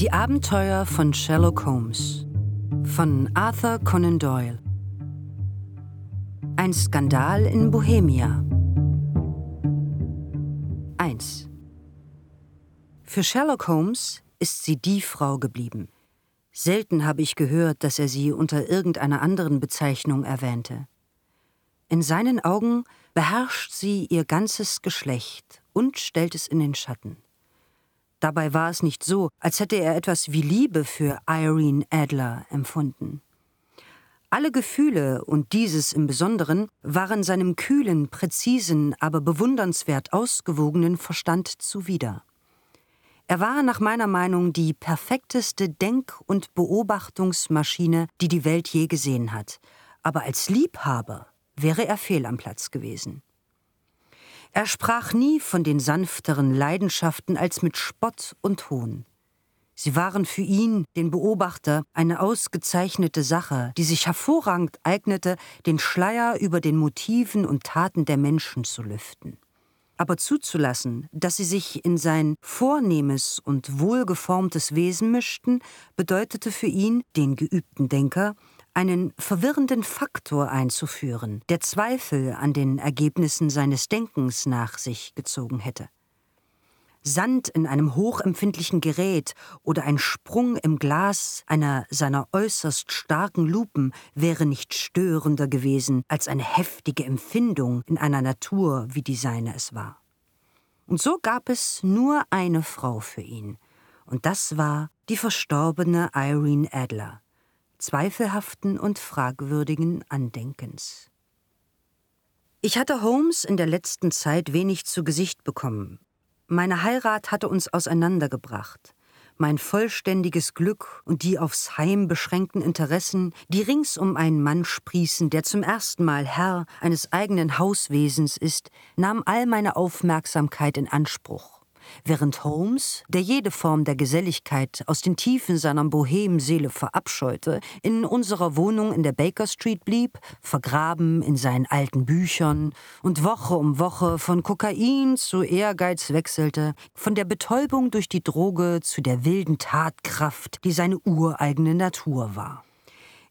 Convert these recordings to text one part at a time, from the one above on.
Die Abenteuer von Sherlock Holmes von Arthur Conan Doyle. Ein Skandal in Bohemia. 1. Für Sherlock Holmes ist sie die Frau geblieben. Selten habe ich gehört, dass er sie unter irgendeiner anderen Bezeichnung erwähnte. In seinen Augen beherrscht sie ihr ganzes Geschlecht und stellt es in den Schatten. Dabei war es nicht so, als hätte er etwas wie Liebe für Irene Adler empfunden. Alle Gefühle, und dieses im Besonderen, waren seinem kühlen, präzisen, aber bewundernswert ausgewogenen Verstand zuwider. Er war nach meiner Meinung die perfekteste Denk- und Beobachtungsmaschine, die die Welt je gesehen hat, aber als Liebhaber wäre er fehl am Platz gewesen. Er sprach nie von den sanfteren Leidenschaften als mit Spott und Hohn. Sie waren für ihn, den Beobachter, eine ausgezeichnete Sache, die sich hervorragend eignete, den Schleier über den Motiven und Taten der Menschen zu lüften. Aber zuzulassen, dass sie sich in sein vornehmes und wohlgeformtes Wesen mischten, bedeutete für ihn, den geübten Denker, einen verwirrenden Faktor einzuführen, der Zweifel an den Ergebnissen seines Denkens nach sich gezogen hätte. Sand in einem hochempfindlichen Gerät oder ein Sprung im Glas einer seiner äußerst starken Lupen wäre nicht störender gewesen als eine heftige Empfindung in einer Natur, wie die seine es war. Und so gab es nur eine Frau für ihn, und das war die verstorbene Irene Adler, zweifelhaften und fragwürdigen Andenkens. Ich hatte Holmes in der letzten Zeit wenig zu Gesicht bekommen. Meine Heirat hatte uns auseinandergebracht. Mein vollständiges Glück und die aufs Heim beschränkten Interessen, die rings um einen Mann sprießen, der zum ersten Mal Herr eines eigenen Hauswesens ist, nahm all meine Aufmerksamkeit in Anspruch während Holmes, der jede Form der Geselligkeit aus den Tiefen seiner Bohemseele verabscheute, in unserer Wohnung in der Baker Street blieb, vergraben in seinen alten Büchern und Woche um Woche von Kokain zu Ehrgeiz wechselte, von der Betäubung durch die Droge zu der wilden Tatkraft, die seine ureigene Natur war.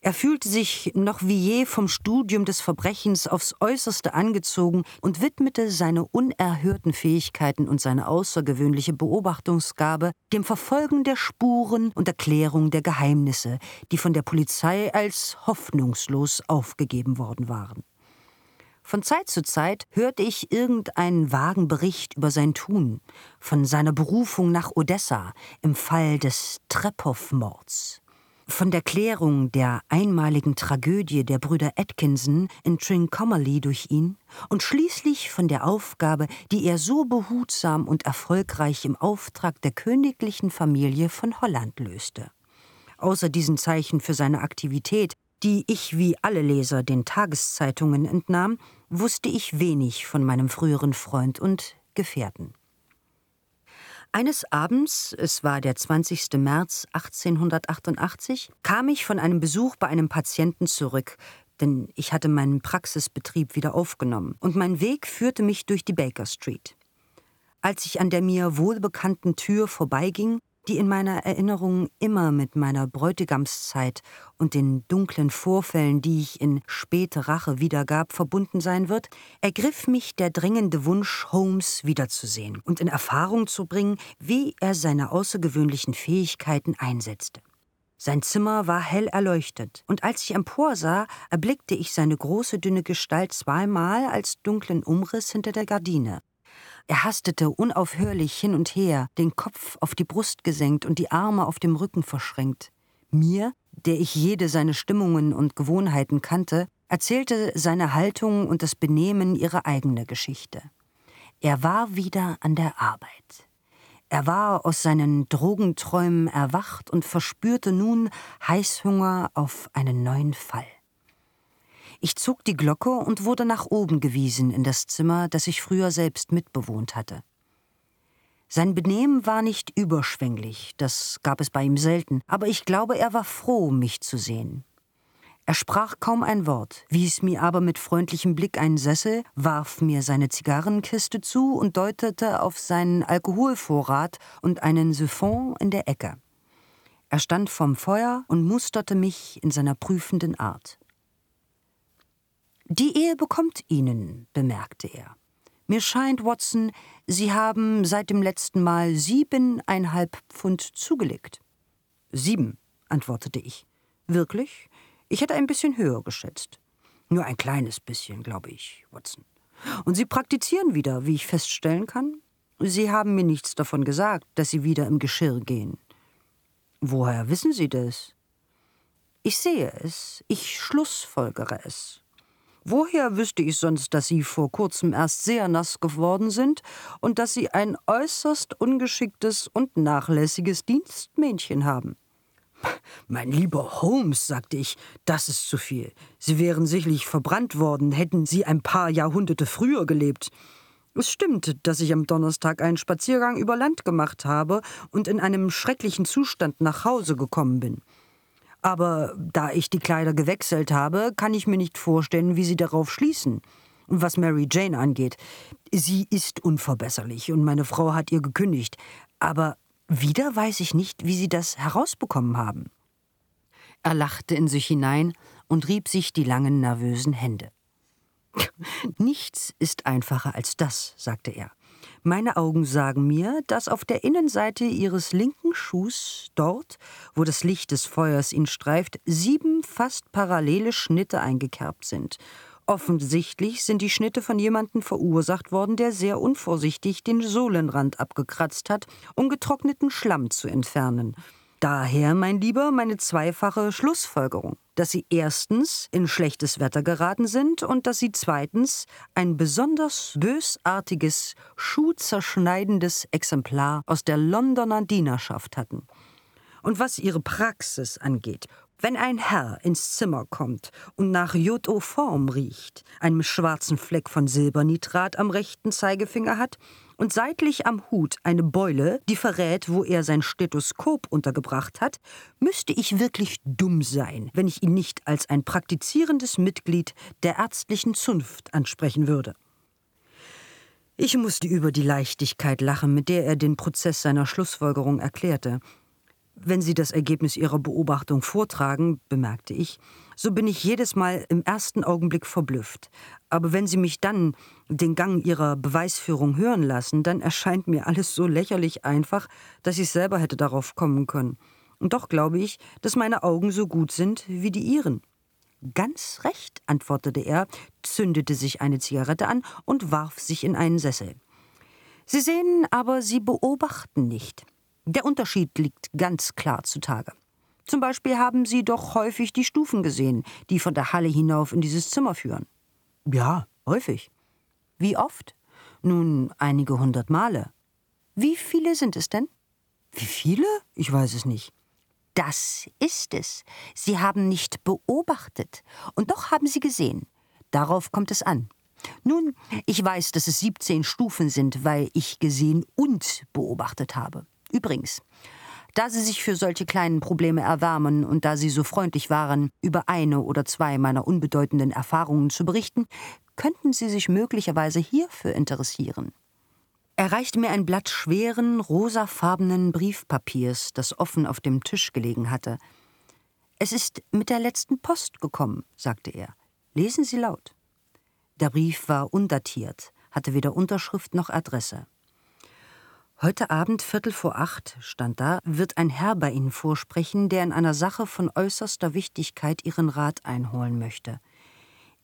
Er fühlte sich noch wie je vom Studium des Verbrechens aufs äußerste angezogen und widmete seine unerhörten Fähigkeiten und seine außergewöhnliche Beobachtungsgabe dem Verfolgen der Spuren und Erklärung der Geheimnisse, die von der Polizei als hoffnungslos aufgegeben worden waren. Von Zeit zu Zeit hörte ich irgendeinen vagen Bericht über sein Tun, von seiner Berufung nach Odessa im Fall des Trepow-Mords von der Klärung der einmaligen Tragödie der Brüder Atkinson in Trincomalee durch ihn und schließlich von der Aufgabe, die er so behutsam und erfolgreich im Auftrag der königlichen Familie von Holland löste. Außer diesen Zeichen für seine Aktivität, die ich wie alle Leser den Tageszeitungen entnahm, wusste ich wenig von meinem früheren Freund und Gefährten. Eines Abends, es war der 20. März 1888, kam ich von einem Besuch bei einem Patienten zurück, denn ich hatte meinen Praxisbetrieb wieder aufgenommen, und mein Weg führte mich durch die Baker Street. Als ich an der mir wohlbekannten Tür vorbeiging, die in meiner Erinnerung immer mit meiner Bräutigamszeit und den dunklen Vorfällen, die ich in späte Rache wiedergab, verbunden sein wird, ergriff mich der dringende Wunsch, Holmes wiederzusehen und in Erfahrung zu bringen, wie er seine außergewöhnlichen Fähigkeiten einsetzte. Sein Zimmer war hell erleuchtet, und als ich emporsah, erblickte ich seine große, dünne Gestalt zweimal als dunklen Umriss hinter der Gardine. Er hastete unaufhörlich hin und her, den Kopf auf die Brust gesenkt und die Arme auf dem Rücken verschränkt. Mir, der ich jede seine Stimmungen und Gewohnheiten kannte, erzählte seine Haltung und das Benehmen ihre eigene Geschichte. Er war wieder an der Arbeit. Er war aus seinen Drogenträumen erwacht und verspürte nun Heißhunger auf einen neuen Fall. Ich zog die Glocke und wurde nach oben gewiesen in das Zimmer, das ich früher selbst mitbewohnt hatte. Sein Benehmen war nicht überschwänglich, das gab es bei ihm selten, aber ich glaube, er war froh, mich zu sehen. Er sprach kaum ein Wort, wies mir aber mit freundlichem Blick einen Sessel, warf mir seine Zigarrenkiste zu und deutete auf seinen Alkoholvorrat und einen Siphon in der Ecke. Er stand vorm Feuer und musterte mich in seiner prüfenden Art. Die Ehe bekommt Ihnen, bemerkte er. Mir scheint, Watson, Sie haben seit dem letzten Mal siebeneinhalb Pfund zugelegt. Sieben, antwortete ich. Wirklich? Ich hätte ein bisschen höher geschätzt. Nur ein kleines bisschen, glaube ich, Watson. Und Sie praktizieren wieder, wie ich feststellen kann? Sie haben mir nichts davon gesagt, dass Sie wieder im Geschirr gehen. Woher wissen Sie das? Ich sehe es, ich schlussfolgere es. Woher wüsste ich sonst, dass Sie vor kurzem erst sehr nass geworden sind und dass Sie ein äußerst ungeschicktes und nachlässiges Dienstmädchen haben? Mein lieber Holmes, sagte ich, das ist zu viel. Sie wären sicherlich verbrannt worden, hätten Sie ein paar Jahrhunderte früher gelebt. Es stimmt, dass ich am Donnerstag einen Spaziergang über Land gemacht habe und in einem schrecklichen Zustand nach Hause gekommen bin. Aber da ich die Kleider gewechselt habe, kann ich mir nicht vorstellen, wie Sie darauf schließen. Was Mary Jane angeht, sie ist unverbesserlich und meine Frau hat ihr gekündigt. Aber wieder weiß ich nicht, wie Sie das herausbekommen haben. Er lachte in sich hinein und rieb sich die langen, nervösen Hände. Nichts ist einfacher als das, sagte er. Meine Augen sagen mir, dass auf der Innenseite ihres linken Schuhs, dort, wo das Licht des Feuers ihn streift, sieben fast parallele Schnitte eingekerbt sind. Offensichtlich sind die Schnitte von jemandem verursacht worden, der sehr unvorsichtig den Sohlenrand abgekratzt hat, um getrockneten Schlamm zu entfernen. Daher, mein Lieber, meine zweifache Schlussfolgerung, dass Sie erstens in schlechtes Wetter geraten sind und dass Sie zweitens ein besonders bösartiges, schuhzerschneidendes Exemplar aus der Londoner Dienerschaft hatten. Und was Ihre Praxis angeht, wenn ein Herr ins Zimmer kommt und nach Jodoform riecht, einem schwarzen Fleck von Silbernitrat am rechten Zeigefinger hat und seitlich am Hut eine Beule, die verrät, wo er sein Stethoskop untergebracht hat, müsste ich wirklich dumm sein, wenn ich ihn nicht als ein praktizierendes Mitglied der ärztlichen Zunft ansprechen würde. Ich musste über die Leichtigkeit lachen, mit der er den Prozess seiner Schlussfolgerung erklärte, wenn Sie das Ergebnis Ihrer Beobachtung vortragen, bemerkte ich, so bin ich jedes Mal im ersten Augenblick verblüfft. Aber wenn Sie mich dann den Gang Ihrer Beweisführung hören lassen, dann erscheint mir alles so lächerlich einfach, dass ich selber hätte darauf kommen können. Und doch glaube ich, dass meine Augen so gut sind wie die Ihren. Ganz recht, antwortete er, zündete sich eine Zigarette an und warf sich in einen Sessel. Sie sehen aber, Sie beobachten nicht. Der Unterschied liegt ganz klar zutage. Zum Beispiel haben Sie doch häufig die Stufen gesehen, die von der Halle hinauf in dieses Zimmer führen. Ja, häufig. Wie oft? Nun, einige hundert Male. Wie viele sind es denn? Wie viele? Ich weiß es nicht. Das ist es. Sie haben nicht beobachtet. Und doch haben Sie gesehen. Darauf kommt es an. Nun, ich weiß, dass es 17 Stufen sind, weil ich gesehen und beobachtet habe. Übrigens, da Sie sich für solche kleinen Probleme erwärmen und da Sie so freundlich waren, über eine oder zwei meiner unbedeutenden Erfahrungen zu berichten, könnten Sie sich möglicherweise hierfür interessieren. Er reichte mir ein Blatt schweren, rosafarbenen Briefpapiers, das offen auf dem Tisch gelegen hatte. Es ist mit der letzten Post gekommen, sagte er. Lesen Sie laut. Der Brief war undatiert, hatte weder Unterschrift noch Adresse. Heute Abend, Viertel vor acht, stand da, wird ein Herr bei Ihnen vorsprechen, der in einer Sache von äußerster Wichtigkeit Ihren Rat einholen möchte.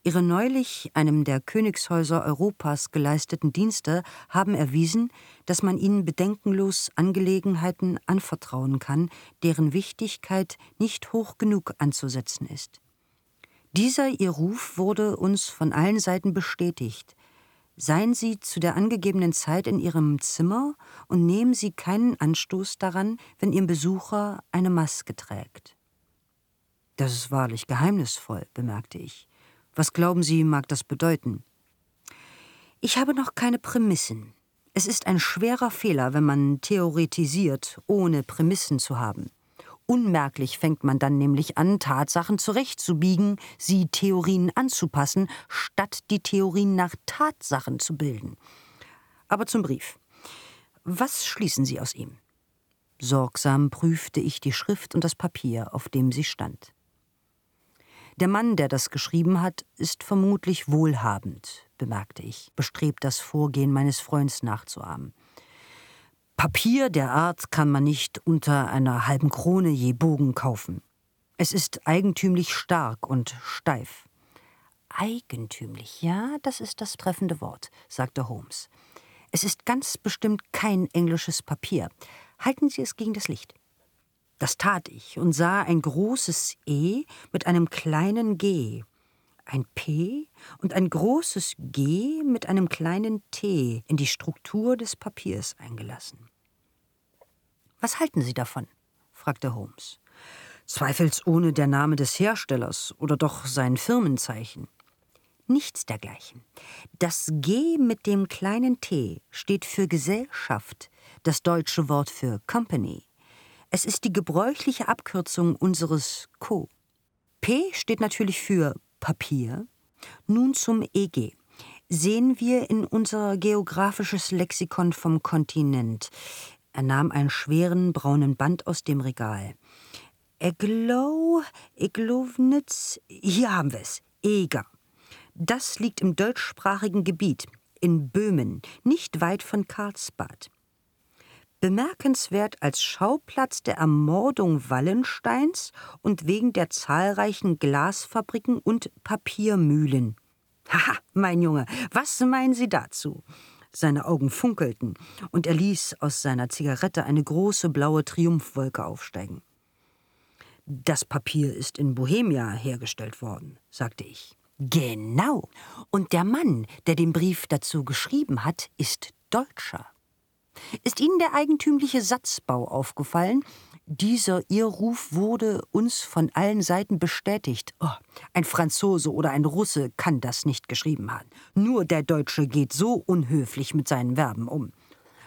Ihre neulich einem der Königshäuser Europas geleisteten Dienste haben erwiesen, dass man ihnen bedenkenlos Angelegenheiten anvertrauen kann, deren Wichtigkeit nicht hoch genug anzusetzen ist. Dieser ihr Ruf wurde uns von allen Seiten bestätigt, Seien Sie zu der angegebenen Zeit in Ihrem Zimmer und nehmen Sie keinen Anstoß daran, wenn Ihr Besucher eine Maske trägt. Das ist wahrlich geheimnisvoll, bemerkte ich. Was glauben Sie, mag das bedeuten? Ich habe noch keine Prämissen. Es ist ein schwerer Fehler, wenn man theoretisiert, ohne Prämissen zu haben. Unmerklich fängt man dann nämlich an, Tatsachen zurechtzubiegen, sie Theorien anzupassen, statt die Theorien nach Tatsachen zu bilden. Aber zum Brief. Was schließen Sie aus ihm? Sorgsam prüfte ich die Schrift und das Papier, auf dem sie stand. Der Mann, der das geschrieben hat, ist vermutlich wohlhabend, bemerkte ich, bestrebt das Vorgehen meines Freunds nachzuahmen. Papier der Art kann man nicht unter einer halben Krone je Bogen kaufen. Es ist eigentümlich stark und steif. Eigentümlich, ja, das ist das treffende Wort, sagte Holmes. Es ist ganz bestimmt kein englisches Papier. Halten Sie es gegen das Licht. Das tat ich und sah ein großes E mit einem kleinen G, ein P und ein großes G mit einem kleinen T in die Struktur des Papiers eingelassen. Was halten Sie davon? fragte Holmes. Zweifelsohne der Name des Herstellers oder doch sein Firmenzeichen. Nichts dergleichen. Das G mit dem kleinen T steht für Gesellschaft, das deutsche Wort für Company. Es ist die gebräuchliche Abkürzung unseres Co. P steht natürlich für Papier. Nun zum EG. Sehen wir in unser geografisches Lexikon vom Kontinent. Er nahm einen schweren braunen Band aus dem Regal. Eglow, Eglownitz, hier haben wir es. Eger. Das liegt im deutschsprachigen Gebiet, in Böhmen, nicht weit von Karlsbad. Bemerkenswert als Schauplatz der Ermordung Wallensteins und wegen der zahlreichen Glasfabriken und Papiermühlen. Haha, mein Junge, was meinen Sie dazu? Seine Augen funkelten, und er ließ aus seiner Zigarette eine große blaue Triumphwolke aufsteigen. Das Papier ist in Bohemia hergestellt worden, sagte ich. Genau. Und der Mann, der den Brief dazu geschrieben hat, ist Deutscher. Ist Ihnen der eigentümliche Satzbau aufgefallen? Dieser Irrruf wurde uns von allen Seiten bestätigt. Oh, ein Franzose oder ein Russe kann das nicht geschrieben haben. Nur der Deutsche geht so unhöflich mit seinen Verben um.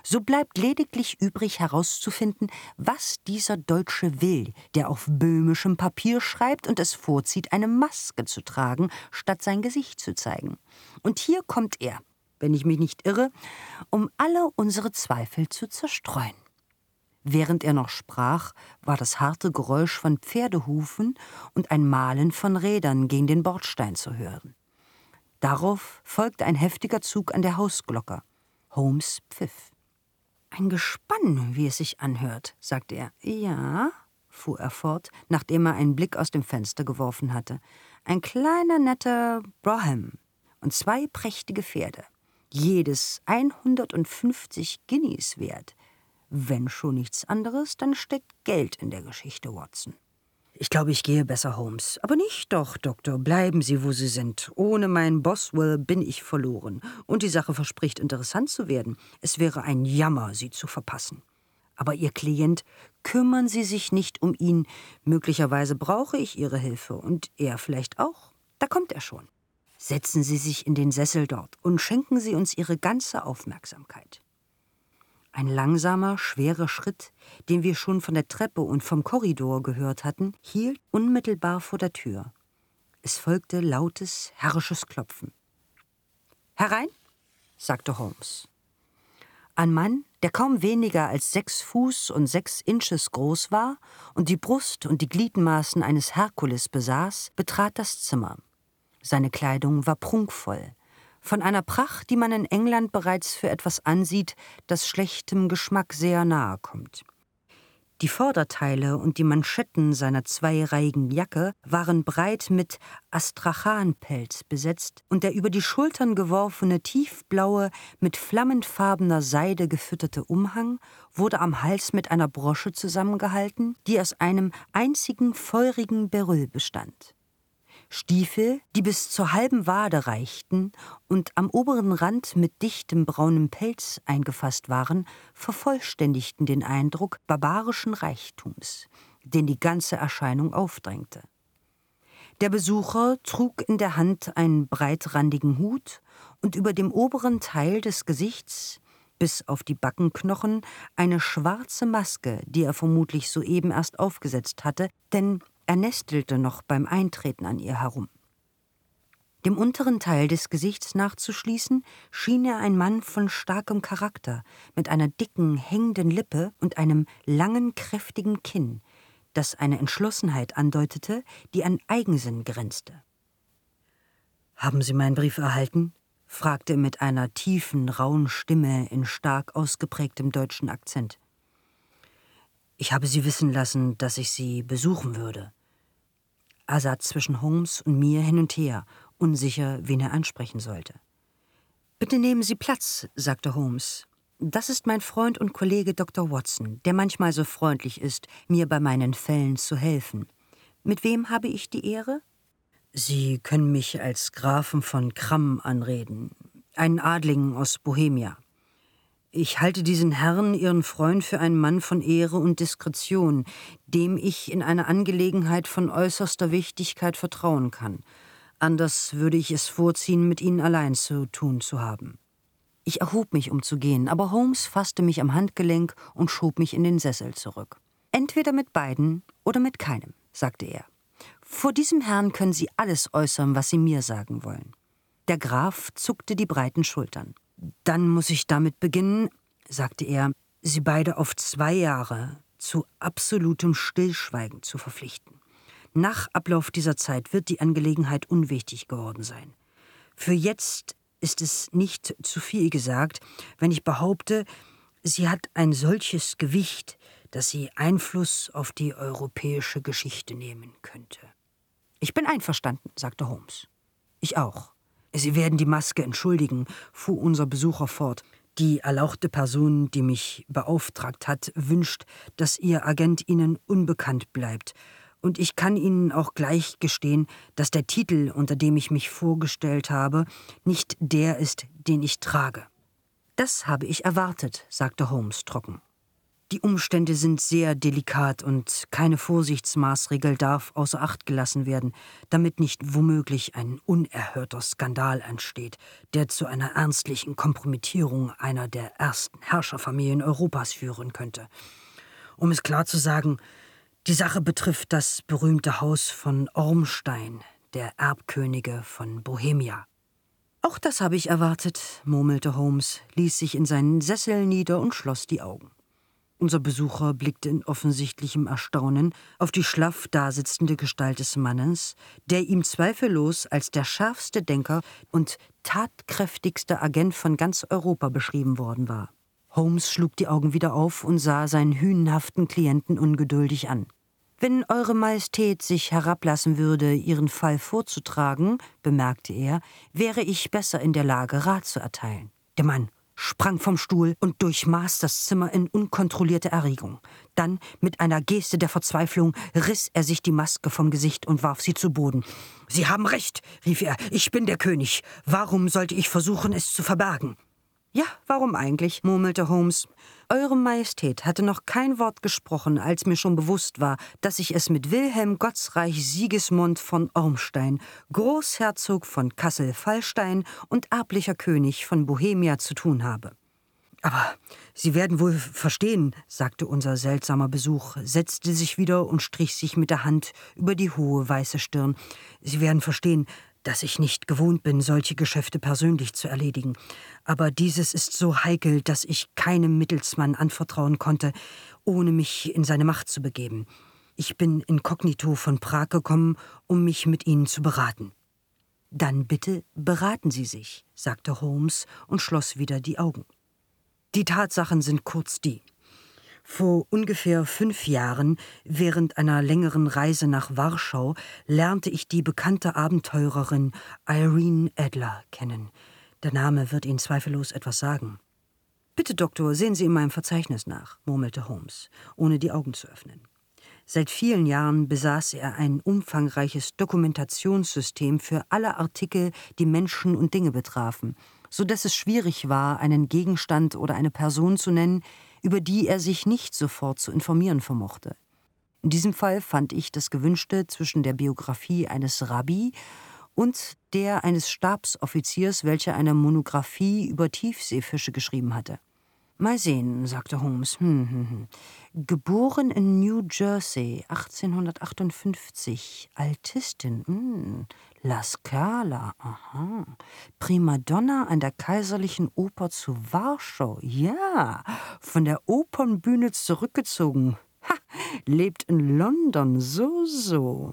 So bleibt lediglich übrig herauszufinden, was dieser Deutsche will, der auf böhmischem Papier schreibt und es vorzieht, eine Maske zu tragen, statt sein Gesicht zu zeigen. Und hier kommt er, wenn ich mich nicht irre, um alle unsere Zweifel zu zerstreuen. Während er noch sprach, war das harte Geräusch von Pferdehufen und ein Mahlen von Rädern gegen den Bordstein zu hören. Darauf folgte ein heftiger Zug an der Hausglocke. Holmes pfiff. Ein Gespann, wie es sich anhört, sagte er. Ja, fuhr er fort, nachdem er einen Blick aus dem Fenster geworfen hatte. Ein kleiner, netter Broham und zwei prächtige Pferde. Jedes 150 Guineas wert. Wenn schon nichts anderes, dann steckt Geld in der Geschichte, Watson. Ich glaube, ich gehe besser, Holmes. Aber nicht doch, Doktor. Bleiben Sie, wo Sie sind. Ohne meinen Boswell bin ich verloren. Und die Sache verspricht interessant zu werden. Es wäre ein Jammer, Sie zu verpassen. Aber Ihr Klient, kümmern Sie sich nicht um ihn. Möglicherweise brauche ich Ihre Hilfe und er vielleicht auch. Da kommt er schon. Setzen Sie sich in den Sessel dort und schenken Sie uns Ihre ganze Aufmerksamkeit. Ein langsamer, schwerer Schritt, den wir schon von der Treppe und vom Korridor gehört hatten, hielt unmittelbar vor der Tür. Es folgte lautes, herrisches Klopfen. Herein, sagte Holmes. Ein Mann, der kaum weniger als sechs Fuß und sechs Inches groß war und die Brust und die Gliedmaßen eines Herkules besaß, betrat das Zimmer. Seine Kleidung war prunkvoll, von einer Pracht, die man in England bereits für etwas ansieht, das schlechtem Geschmack sehr nahe kommt. Die Vorderteile und die Manschetten seiner zweireihigen Jacke waren breit mit Astrachanpelz besetzt, und der über die Schultern geworfene tiefblaue, mit flammendfarbener Seide gefütterte Umhang wurde am Hals mit einer Brosche zusammengehalten, die aus einem einzigen feurigen Beryl bestand. Stiefel, die bis zur halben Wade reichten und am oberen Rand mit dichtem braunem Pelz eingefasst waren, vervollständigten den Eindruck barbarischen Reichtums, den die ganze Erscheinung aufdrängte. Der Besucher trug in der Hand einen breitrandigen Hut und über dem oberen Teil des Gesichts bis auf die Backenknochen eine schwarze Maske, die er vermutlich soeben erst aufgesetzt hatte, denn er nestelte noch beim Eintreten an ihr herum. Dem unteren Teil des Gesichts nachzuschließen, schien er ein Mann von starkem Charakter, mit einer dicken, hängenden Lippe und einem langen, kräftigen Kinn, das eine Entschlossenheit andeutete, die an Eigensinn grenzte. Haben Sie meinen Brief erhalten? fragte er mit einer tiefen, rauen Stimme in stark ausgeprägtem deutschen Akzent. Ich habe Sie wissen lassen, dass ich Sie besuchen würde. Er sah zwischen Holmes und mir hin und her, unsicher, wen er ansprechen sollte. Bitte nehmen Sie Platz, sagte Holmes. Das ist mein Freund und Kollege Dr. Watson, der manchmal so freundlich ist, mir bei meinen Fällen zu helfen. Mit wem habe ich die Ehre? Sie können mich als Grafen von Kramm anreden, einen Adligen aus Bohemia. Ich halte diesen Herrn, Ihren Freund, für einen Mann von Ehre und Diskretion, dem ich in einer Angelegenheit von äußerster Wichtigkeit vertrauen kann. Anders würde ich es vorziehen, mit Ihnen allein zu tun zu haben. Ich erhob mich, um zu gehen, aber Holmes fasste mich am Handgelenk und schob mich in den Sessel zurück. Entweder mit beiden oder mit keinem, sagte er. Vor diesem Herrn können Sie alles äußern, was Sie mir sagen wollen. Der Graf zuckte die breiten Schultern. Dann muss ich damit beginnen, sagte er, Sie beide auf zwei Jahre zu absolutem Stillschweigen zu verpflichten. Nach Ablauf dieser Zeit wird die Angelegenheit unwichtig geworden sein. Für jetzt ist es nicht zu viel gesagt, wenn ich behaupte, sie hat ein solches Gewicht, dass sie Einfluss auf die europäische Geschichte nehmen könnte. Ich bin einverstanden, sagte Holmes. Ich auch. Sie werden die Maske entschuldigen, fuhr unser Besucher fort. Die erlauchte Person, die mich beauftragt hat, wünscht, dass Ihr Agent Ihnen unbekannt bleibt. Und ich kann Ihnen auch gleich gestehen, dass der Titel, unter dem ich mich vorgestellt habe, nicht der ist, den ich trage. Das habe ich erwartet, sagte Holmes trocken. Die Umstände sind sehr delikat und keine Vorsichtsmaßregel darf außer Acht gelassen werden, damit nicht womöglich ein unerhörter Skandal entsteht, der zu einer ernstlichen Kompromittierung einer der ersten Herrscherfamilien Europas führen könnte. Um es klar zu sagen, die Sache betrifft das berühmte Haus von Ormstein, der Erbkönige von Bohemia. Auch das habe ich erwartet, murmelte Holmes, ließ sich in seinen Sessel nieder und schloss die Augen. Unser Besucher blickte in offensichtlichem Erstaunen auf die schlaff dasitzende Gestalt des Mannes, der ihm zweifellos als der schärfste Denker und tatkräftigste Agent von ganz Europa beschrieben worden war. Holmes schlug die Augen wieder auf und sah seinen hünenhaften Klienten ungeduldig an. Wenn Eure Majestät sich herablassen würde, Ihren Fall vorzutragen, bemerkte er, wäre ich besser in der Lage, Rat zu erteilen. Der Mann sprang vom Stuhl und durchmaß das Zimmer in unkontrollierter Erregung. Dann, mit einer Geste der Verzweiflung, riss er sich die Maske vom Gesicht und warf sie zu Boden. Sie haben recht, rief er, ich bin der König. Warum sollte ich versuchen, es zu verbergen? Ja, warum eigentlich? murmelte Holmes. Eure Majestät hatte noch kein Wort gesprochen, als mir schon bewusst war, dass ich es mit Wilhelm Gottsreich Sigismund von Ormstein, Großherzog von Kassel-Fallstein und erblicher König von Bohemia zu tun habe. Aber Sie werden wohl verstehen, sagte unser seltsamer Besuch, setzte sich wieder und strich sich mit der Hand über die hohe weiße Stirn. Sie werden verstehen, dass ich nicht gewohnt bin, solche Geschäfte persönlich zu erledigen. Aber dieses ist so heikel, dass ich keinem Mittelsmann anvertrauen konnte, ohne mich in seine Macht zu begeben. Ich bin inkognito von Prag gekommen, um mich mit Ihnen zu beraten. Dann bitte beraten Sie sich, sagte Holmes und schloss wieder die Augen. Die Tatsachen sind kurz die. Vor ungefähr fünf Jahren, während einer längeren Reise nach Warschau, lernte ich die bekannte Abenteurerin Irene Adler kennen. Der Name wird Ihnen zweifellos etwas sagen. Bitte, Doktor, sehen Sie in meinem Verzeichnis nach, murmelte Holmes, ohne die Augen zu öffnen. Seit vielen Jahren besaß er ein umfangreiches Dokumentationssystem für alle Artikel, die Menschen und Dinge betrafen, so dass es schwierig war, einen Gegenstand oder eine Person zu nennen, über die er sich nicht sofort zu informieren vermochte. In diesem Fall fand ich das Gewünschte zwischen der Biografie eines Rabbi und der eines Stabsoffiziers, welcher eine Monographie über Tiefseefische geschrieben hatte. Mal sehen, sagte Holmes. Hm, hm, hm. Geboren in New Jersey 1858. Altistin. Hm. La Scala. Aha. Primadonna an der Kaiserlichen Oper zu Warschau. Ja. Von der Opernbühne zurückgezogen. Ha. Lebt in London. So, so.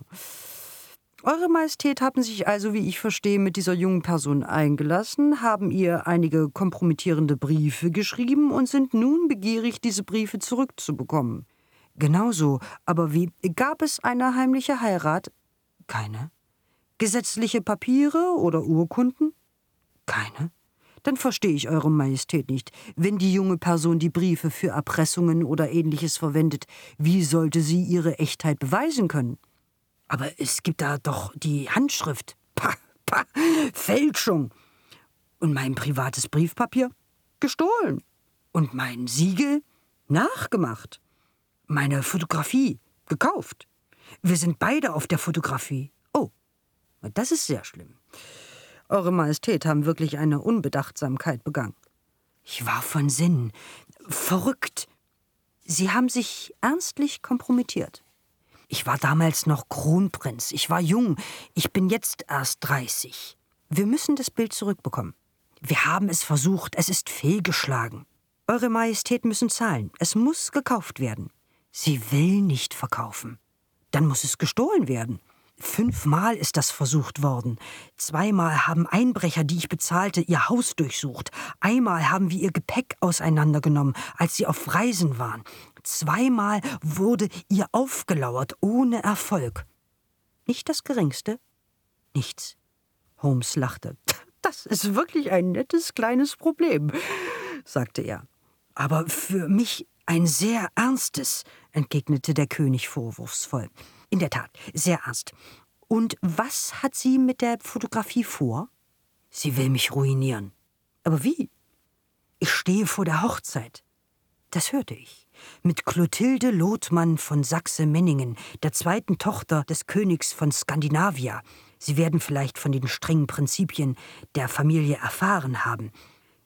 Eure Majestät haben sich also, wie ich verstehe, mit dieser jungen Person eingelassen, haben ihr einige kompromittierende Briefe geschrieben und sind nun begierig, diese Briefe zurückzubekommen. Genauso, aber wie gab es eine heimliche Heirat? Keine. Gesetzliche Papiere oder Urkunden? Keine. Dann verstehe ich Eure Majestät nicht. Wenn die junge Person die Briefe für Erpressungen oder ähnliches verwendet, wie sollte sie ihre Echtheit beweisen können? Aber es gibt da doch die Handschrift. Pah, pah, Fälschung. Und mein privates Briefpapier? Gestohlen. Und mein Siegel? Nachgemacht. Meine Fotografie? Gekauft. Wir sind beide auf der Fotografie. Oh, das ist sehr schlimm. Eure Majestät haben wirklich eine Unbedachtsamkeit begangen. Ich war von Sinn. Verrückt. Sie haben sich ernstlich kompromittiert. Ich war damals noch Kronprinz. Ich war jung. Ich bin jetzt erst 30. Wir müssen das Bild zurückbekommen. Wir haben es versucht. Es ist fehlgeschlagen. Eure Majestät müssen zahlen. Es muss gekauft werden. Sie will nicht verkaufen. Dann muss es gestohlen werden. Fünfmal ist das versucht worden. Zweimal haben Einbrecher, die ich bezahlte, ihr Haus durchsucht. Einmal haben wir ihr Gepäck auseinandergenommen, als sie auf Reisen waren. Zweimal wurde ihr aufgelauert, ohne Erfolg. Nicht das geringste? Nichts. Holmes lachte. Das ist wirklich ein nettes kleines Problem, sagte er. Aber für mich ein sehr ernstes, entgegnete der König vorwurfsvoll. In der Tat, sehr ernst. Und was hat sie mit der Fotografie vor? Sie will mich ruinieren. Aber wie? Ich stehe vor der Hochzeit. Das hörte ich. Mit Clotilde Lothmann von Sachse-Menningen, der zweiten Tochter des Königs von Skandinavia. Sie werden vielleicht von den strengen Prinzipien der Familie erfahren haben.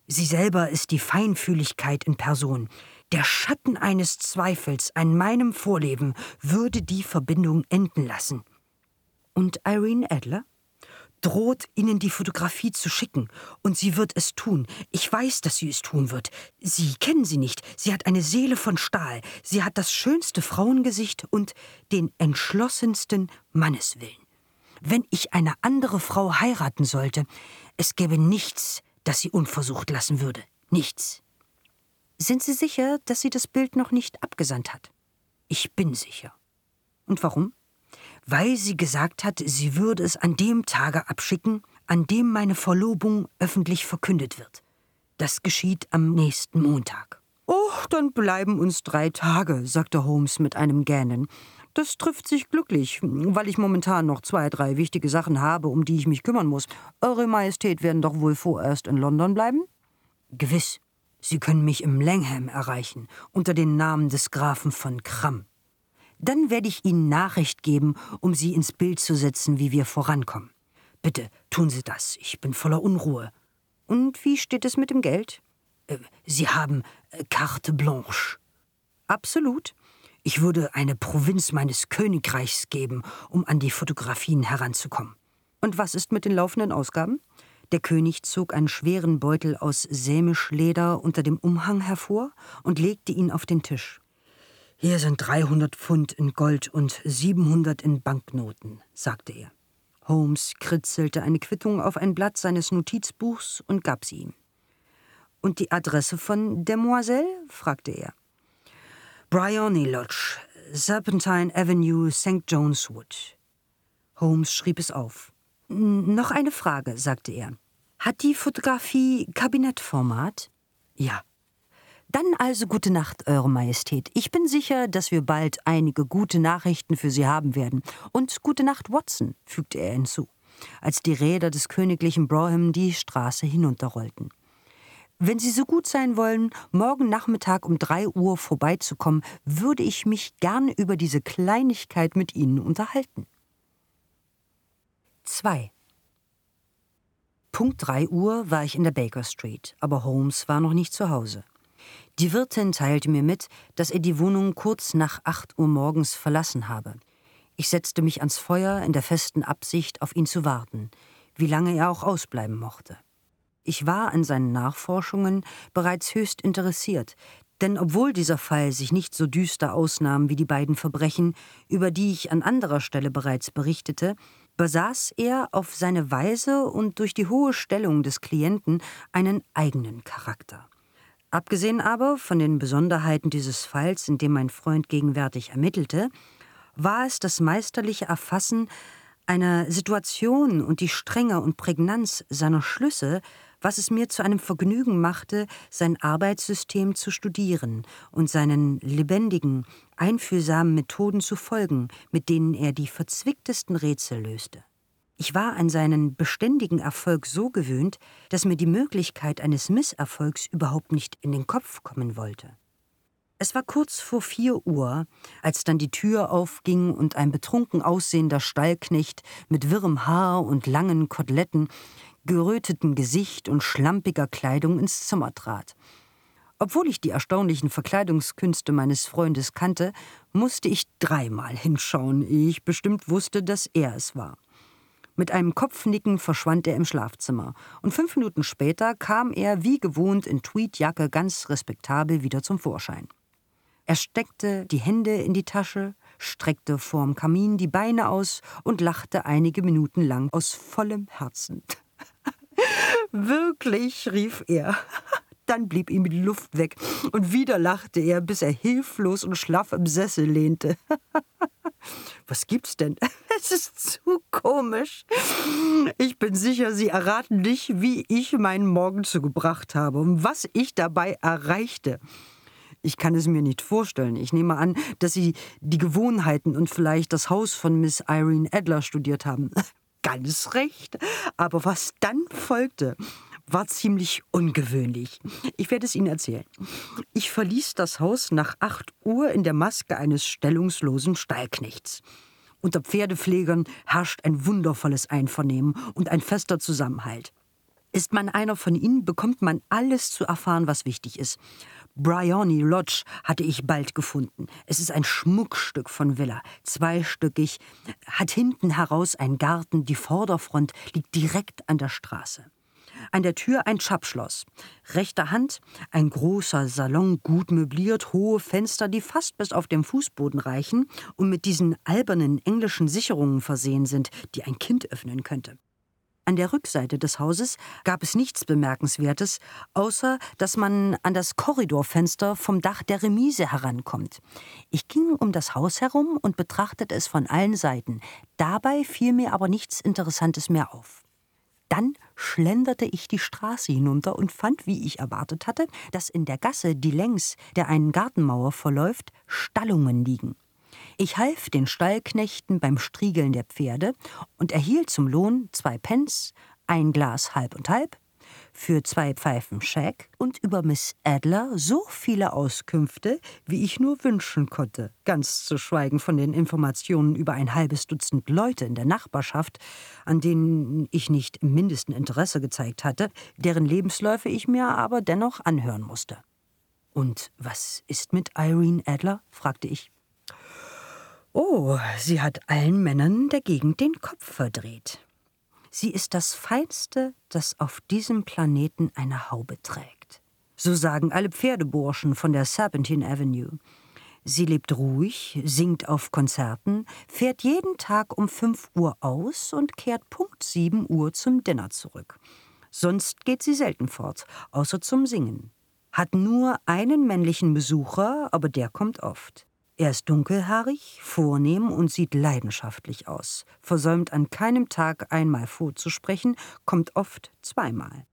Sie selber ist die Feinfühligkeit in Person. Der Schatten eines Zweifels an meinem Vorleben würde die Verbindung enden lassen. Und Irene Adler? Droht, Ihnen die Fotografie zu schicken. Und sie wird es tun. Ich weiß, dass sie es tun wird. Sie kennen sie nicht. Sie hat eine Seele von Stahl. Sie hat das schönste Frauengesicht und den entschlossensten Manneswillen. Wenn ich eine andere Frau heiraten sollte, es gäbe nichts, das sie unversucht lassen würde. Nichts. Sind Sie sicher, dass sie das Bild noch nicht abgesandt hat? Ich bin sicher. Und warum? Weil sie gesagt hat, sie würde es an dem Tage abschicken, an dem meine Verlobung öffentlich verkündet wird. Das geschieht am nächsten Montag. Oh, dann bleiben uns drei Tage, sagte Holmes mit einem Gähnen. Das trifft sich glücklich, weil ich momentan noch zwei, drei wichtige Sachen habe, um die ich mich kümmern muss. Eure Majestät werden doch wohl vorerst in London bleiben? Gewiss. Sie können mich im Langham erreichen, unter dem Namen des Grafen von Kramm. Dann werde ich Ihnen Nachricht geben, um Sie ins Bild zu setzen, wie wir vorankommen. Bitte, tun Sie das. Ich bin voller Unruhe. Und wie steht es mit dem Geld? Äh, Sie haben äh, carte blanche. Absolut. Ich würde eine Provinz meines Königreichs geben, um an die Fotografien heranzukommen. Und was ist mit den laufenden Ausgaben? Der König zog einen schweren Beutel aus Sämischleder unter dem Umhang hervor und legte ihn auf den Tisch. Hier sind 300 Pfund in Gold und 700 in Banknoten, sagte er. Holmes kritzelte eine Quittung auf ein Blatt seines Notizbuchs und gab sie ihm. Und die Adresse von Demoiselle? fragte er. Bryony Lodge, Serpentine Avenue, St. John's Wood. Holmes schrieb es auf. Noch eine Frage, sagte er. Hat die Fotografie Kabinettformat? Ja. Dann also gute Nacht, Eure Majestät. Ich bin sicher, dass wir bald einige gute Nachrichten für Sie haben werden. Und gute Nacht, Watson, fügte er hinzu, als die Räder des königlichen Brougham die Straße hinunterrollten. Wenn Sie so gut sein wollen, morgen Nachmittag um drei Uhr vorbeizukommen, würde ich mich gern über diese Kleinigkeit mit Ihnen unterhalten. 2. Punkt 3 Uhr war ich in der Baker Street, aber Holmes war noch nicht zu Hause. Die Wirtin teilte mir mit, dass er die Wohnung kurz nach acht Uhr morgens verlassen habe. Ich setzte mich ans Feuer in der festen Absicht, auf ihn zu warten, wie lange er auch ausbleiben mochte. Ich war an seinen Nachforschungen bereits höchst interessiert, denn obwohl dieser Fall sich nicht so düster ausnahm wie die beiden Verbrechen, über die ich an anderer Stelle bereits berichtete, besaß er auf seine Weise und durch die hohe Stellung des Klienten einen eigenen Charakter. Abgesehen aber von den Besonderheiten dieses Falls, in dem mein Freund gegenwärtig ermittelte, war es das meisterliche Erfassen einer Situation und die Strenge und Prägnanz seiner Schlüsse, was es mir zu einem Vergnügen machte, sein Arbeitssystem zu studieren und seinen lebendigen, einfühlsamen Methoden zu folgen, mit denen er die verzwicktesten Rätsel löste. Ich war an seinen beständigen Erfolg so gewöhnt, dass mir die Möglichkeit eines Misserfolgs überhaupt nicht in den Kopf kommen wollte. Es war kurz vor vier Uhr, als dann die Tür aufging und ein betrunken aussehender Stallknecht mit wirrem Haar und langen Koteletten geröteten Gesicht und schlampiger Kleidung ins Zimmer trat. Obwohl ich die erstaunlichen Verkleidungskünste meines Freundes kannte, musste ich dreimal hinschauen, ehe ich bestimmt wusste, dass er es war. Mit einem Kopfnicken verschwand er im Schlafzimmer, und fünf Minuten später kam er wie gewohnt in Tweedjacke ganz respektabel wieder zum Vorschein. Er steckte die Hände in die Tasche, streckte vorm Kamin die Beine aus und lachte einige Minuten lang aus vollem Herzen. Wirklich, rief er. Dann blieb ihm die Luft weg, und wieder lachte er, bis er hilflos und schlaff im Sessel lehnte. Was gibt's denn? Es ist zu komisch. Ich bin sicher, Sie erraten nicht, wie ich meinen Morgen zugebracht habe und was ich dabei erreichte. Ich kann es mir nicht vorstellen. Ich nehme an, dass Sie die Gewohnheiten und vielleicht das Haus von Miss Irene Adler studiert haben ganz recht. Aber was dann folgte, war ziemlich ungewöhnlich. Ich werde es Ihnen erzählen. Ich verließ das Haus nach 8 Uhr in der Maske eines stellungslosen Stallknechts. Unter Pferdepflegern herrscht ein wundervolles Einvernehmen und ein fester Zusammenhalt. Ist man einer von ihnen, bekommt man alles zu erfahren, was wichtig ist. Bryony Lodge hatte ich bald gefunden. Es ist ein Schmuckstück von Villa, zweistöckig, hat hinten heraus einen Garten, die Vorderfront liegt direkt an der Straße. An der Tür ein Schappschloss. Rechter Hand ein großer Salon, gut möbliert, hohe Fenster, die fast bis auf den Fußboden reichen und mit diesen albernen englischen Sicherungen versehen sind, die ein Kind öffnen könnte. An der Rückseite des Hauses gab es nichts Bemerkenswertes, außer dass man an das Korridorfenster vom Dach der Remise herankommt. Ich ging um das Haus herum und betrachtete es von allen Seiten. Dabei fiel mir aber nichts Interessantes mehr auf. Dann schlenderte ich die Straße hinunter und fand, wie ich erwartet hatte, dass in der Gasse, die längs der einen Gartenmauer verläuft, Stallungen liegen. Ich half den Stallknechten beim Striegeln der Pferde und erhielt zum Lohn zwei Pence, ein Glas halb und halb, für zwei Pfeifen Shack und über Miss Adler so viele Auskünfte, wie ich nur wünschen konnte, ganz zu schweigen von den Informationen über ein halbes Dutzend Leute in der Nachbarschaft, an denen ich nicht im mindesten Interesse gezeigt hatte, deren Lebensläufe ich mir aber dennoch anhören musste. Und was ist mit Irene Adler? fragte ich. Oh, sie hat allen Männern der Gegend den Kopf verdreht. Sie ist das Feinste, das auf diesem Planeten eine Haube trägt. So sagen alle Pferdeburschen von der Serpentine Avenue. Sie lebt ruhig, singt auf Konzerten, fährt jeden Tag um 5 Uhr aus und kehrt Punkt 7 Uhr zum Dinner zurück. Sonst geht sie selten fort, außer zum Singen. Hat nur einen männlichen Besucher, aber der kommt oft. Er ist dunkelhaarig, vornehm und sieht leidenschaftlich aus, versäumt an keinem Tag einmal vorzusprechen, kommt oft zweimal.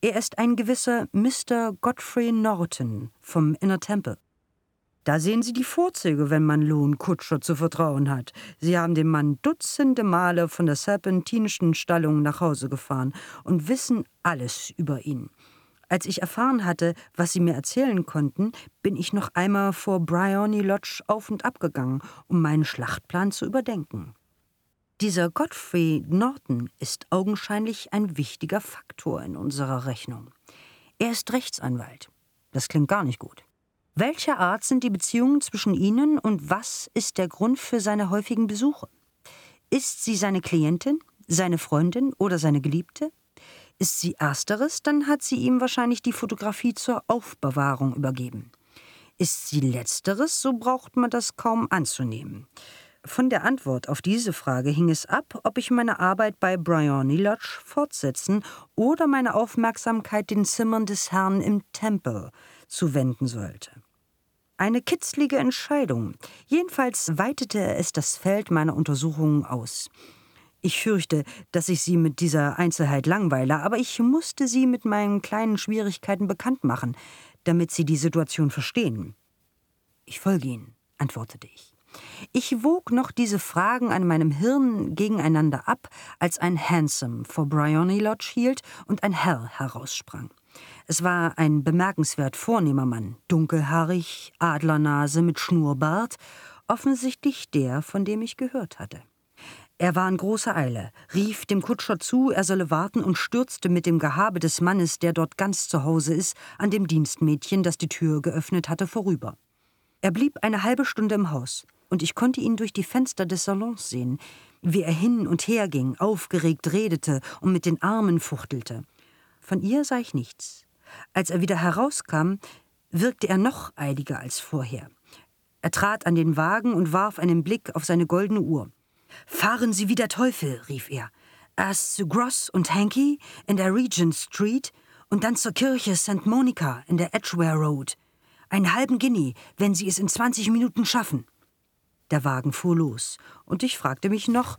Er ist ein gewisser Mr. Godfrey Norton vom Inner Temple. Da sehen Sie die Vorzüge, wenn man Lohnkutscher zu vertrauen hat. Sie haben den Mann dutzende Male von der serpentinischen Stallung nach Hause gefahren und wissen alles über ihn. Als ich erfahren hatte, was sie mir erzählen konnten, bin ich noch einmal vor Bryony Lodge auf und ab gegangen, um meinen Schlachtplan zu überdenken. Dieser Godfrey Norton ist augenscheinlich ein wichtiger Faktor in unserer Rechnung. Er ist Rechtsanwalt. Das klingt gar nicht gut. Welcher Art sind die Beziehungen zwischen Ihnen und was ist der Grund für seine häufigen Besuche? Ist sie seine Klientin, seine Freundin oder seine Geliebte? Ist sie ersteres, dann hat sie ihm wahrscheinlich die Fotografie zur Aufbewahrung übergeben. Ist sie letzteres, so braucht man das kaum anzunehmen. Von der Antwort auf diese Frage hing es ab, ob ich meine Arbeit bei Bryony Lodge fortsetzen oder meine Aufmerksamkeit den Zimmern des Herrn im Tempel zuwenden sollte. Eine kitzlige Entscheidung. Jedenfalls weitete es das Feld meiner Untersuchungen aus. Ich fürchte, dass ich Sie mit dieser Einzelheit langweile, aber ich musste Sie mit meinen kleinen Schwierigkeiten bekannt machen, damit Sie die Situation verstehen. Ich folge Ihnen, antwortete ich. Ich wog noch diese Fragen an meinem Hirn gegeneinander ab, als ein Hansom vor Bryony Lodge hielt und ein Herr heraussprang. Es war ein bemerkenswert vornehmer Mann, dunkelhaarig, Adlernase mit Schnurrbart, offensichtlich der, von dem ich gehört hatte. Er war in großer Eile, rief dem Kutscher zu, er solle warten und stürzte mit dem Gehabe des Mannes, der dort ganz zu Hause ist, an dem Dienstmädchen, das die Tür geöffnet hatte, vorüber. Er blieb eine halbe Stunde im Haus, und ich konnte ihn durch die Fenster des Salons sehen, wie er hin und her ging, aufgeregt redete und mit den Armen fuchtelte. Von ihr sah ich nichts. Als er wieder herauskam, wirkte er noch eiliger als vorher. Er trat an den Wagen und warf einen Blick auf seine goldene Uhr. Fahren Sie wie der Teufel, rief er. Erst zu Gross und Hanky in der Regent Street und dann zur Kirche St. Monica in der Edgware Road. Einen halben Guinea, wenn Sie es in 20 Minuten schaffen. Der Wagen fuhr los, und ich fragte mich noch,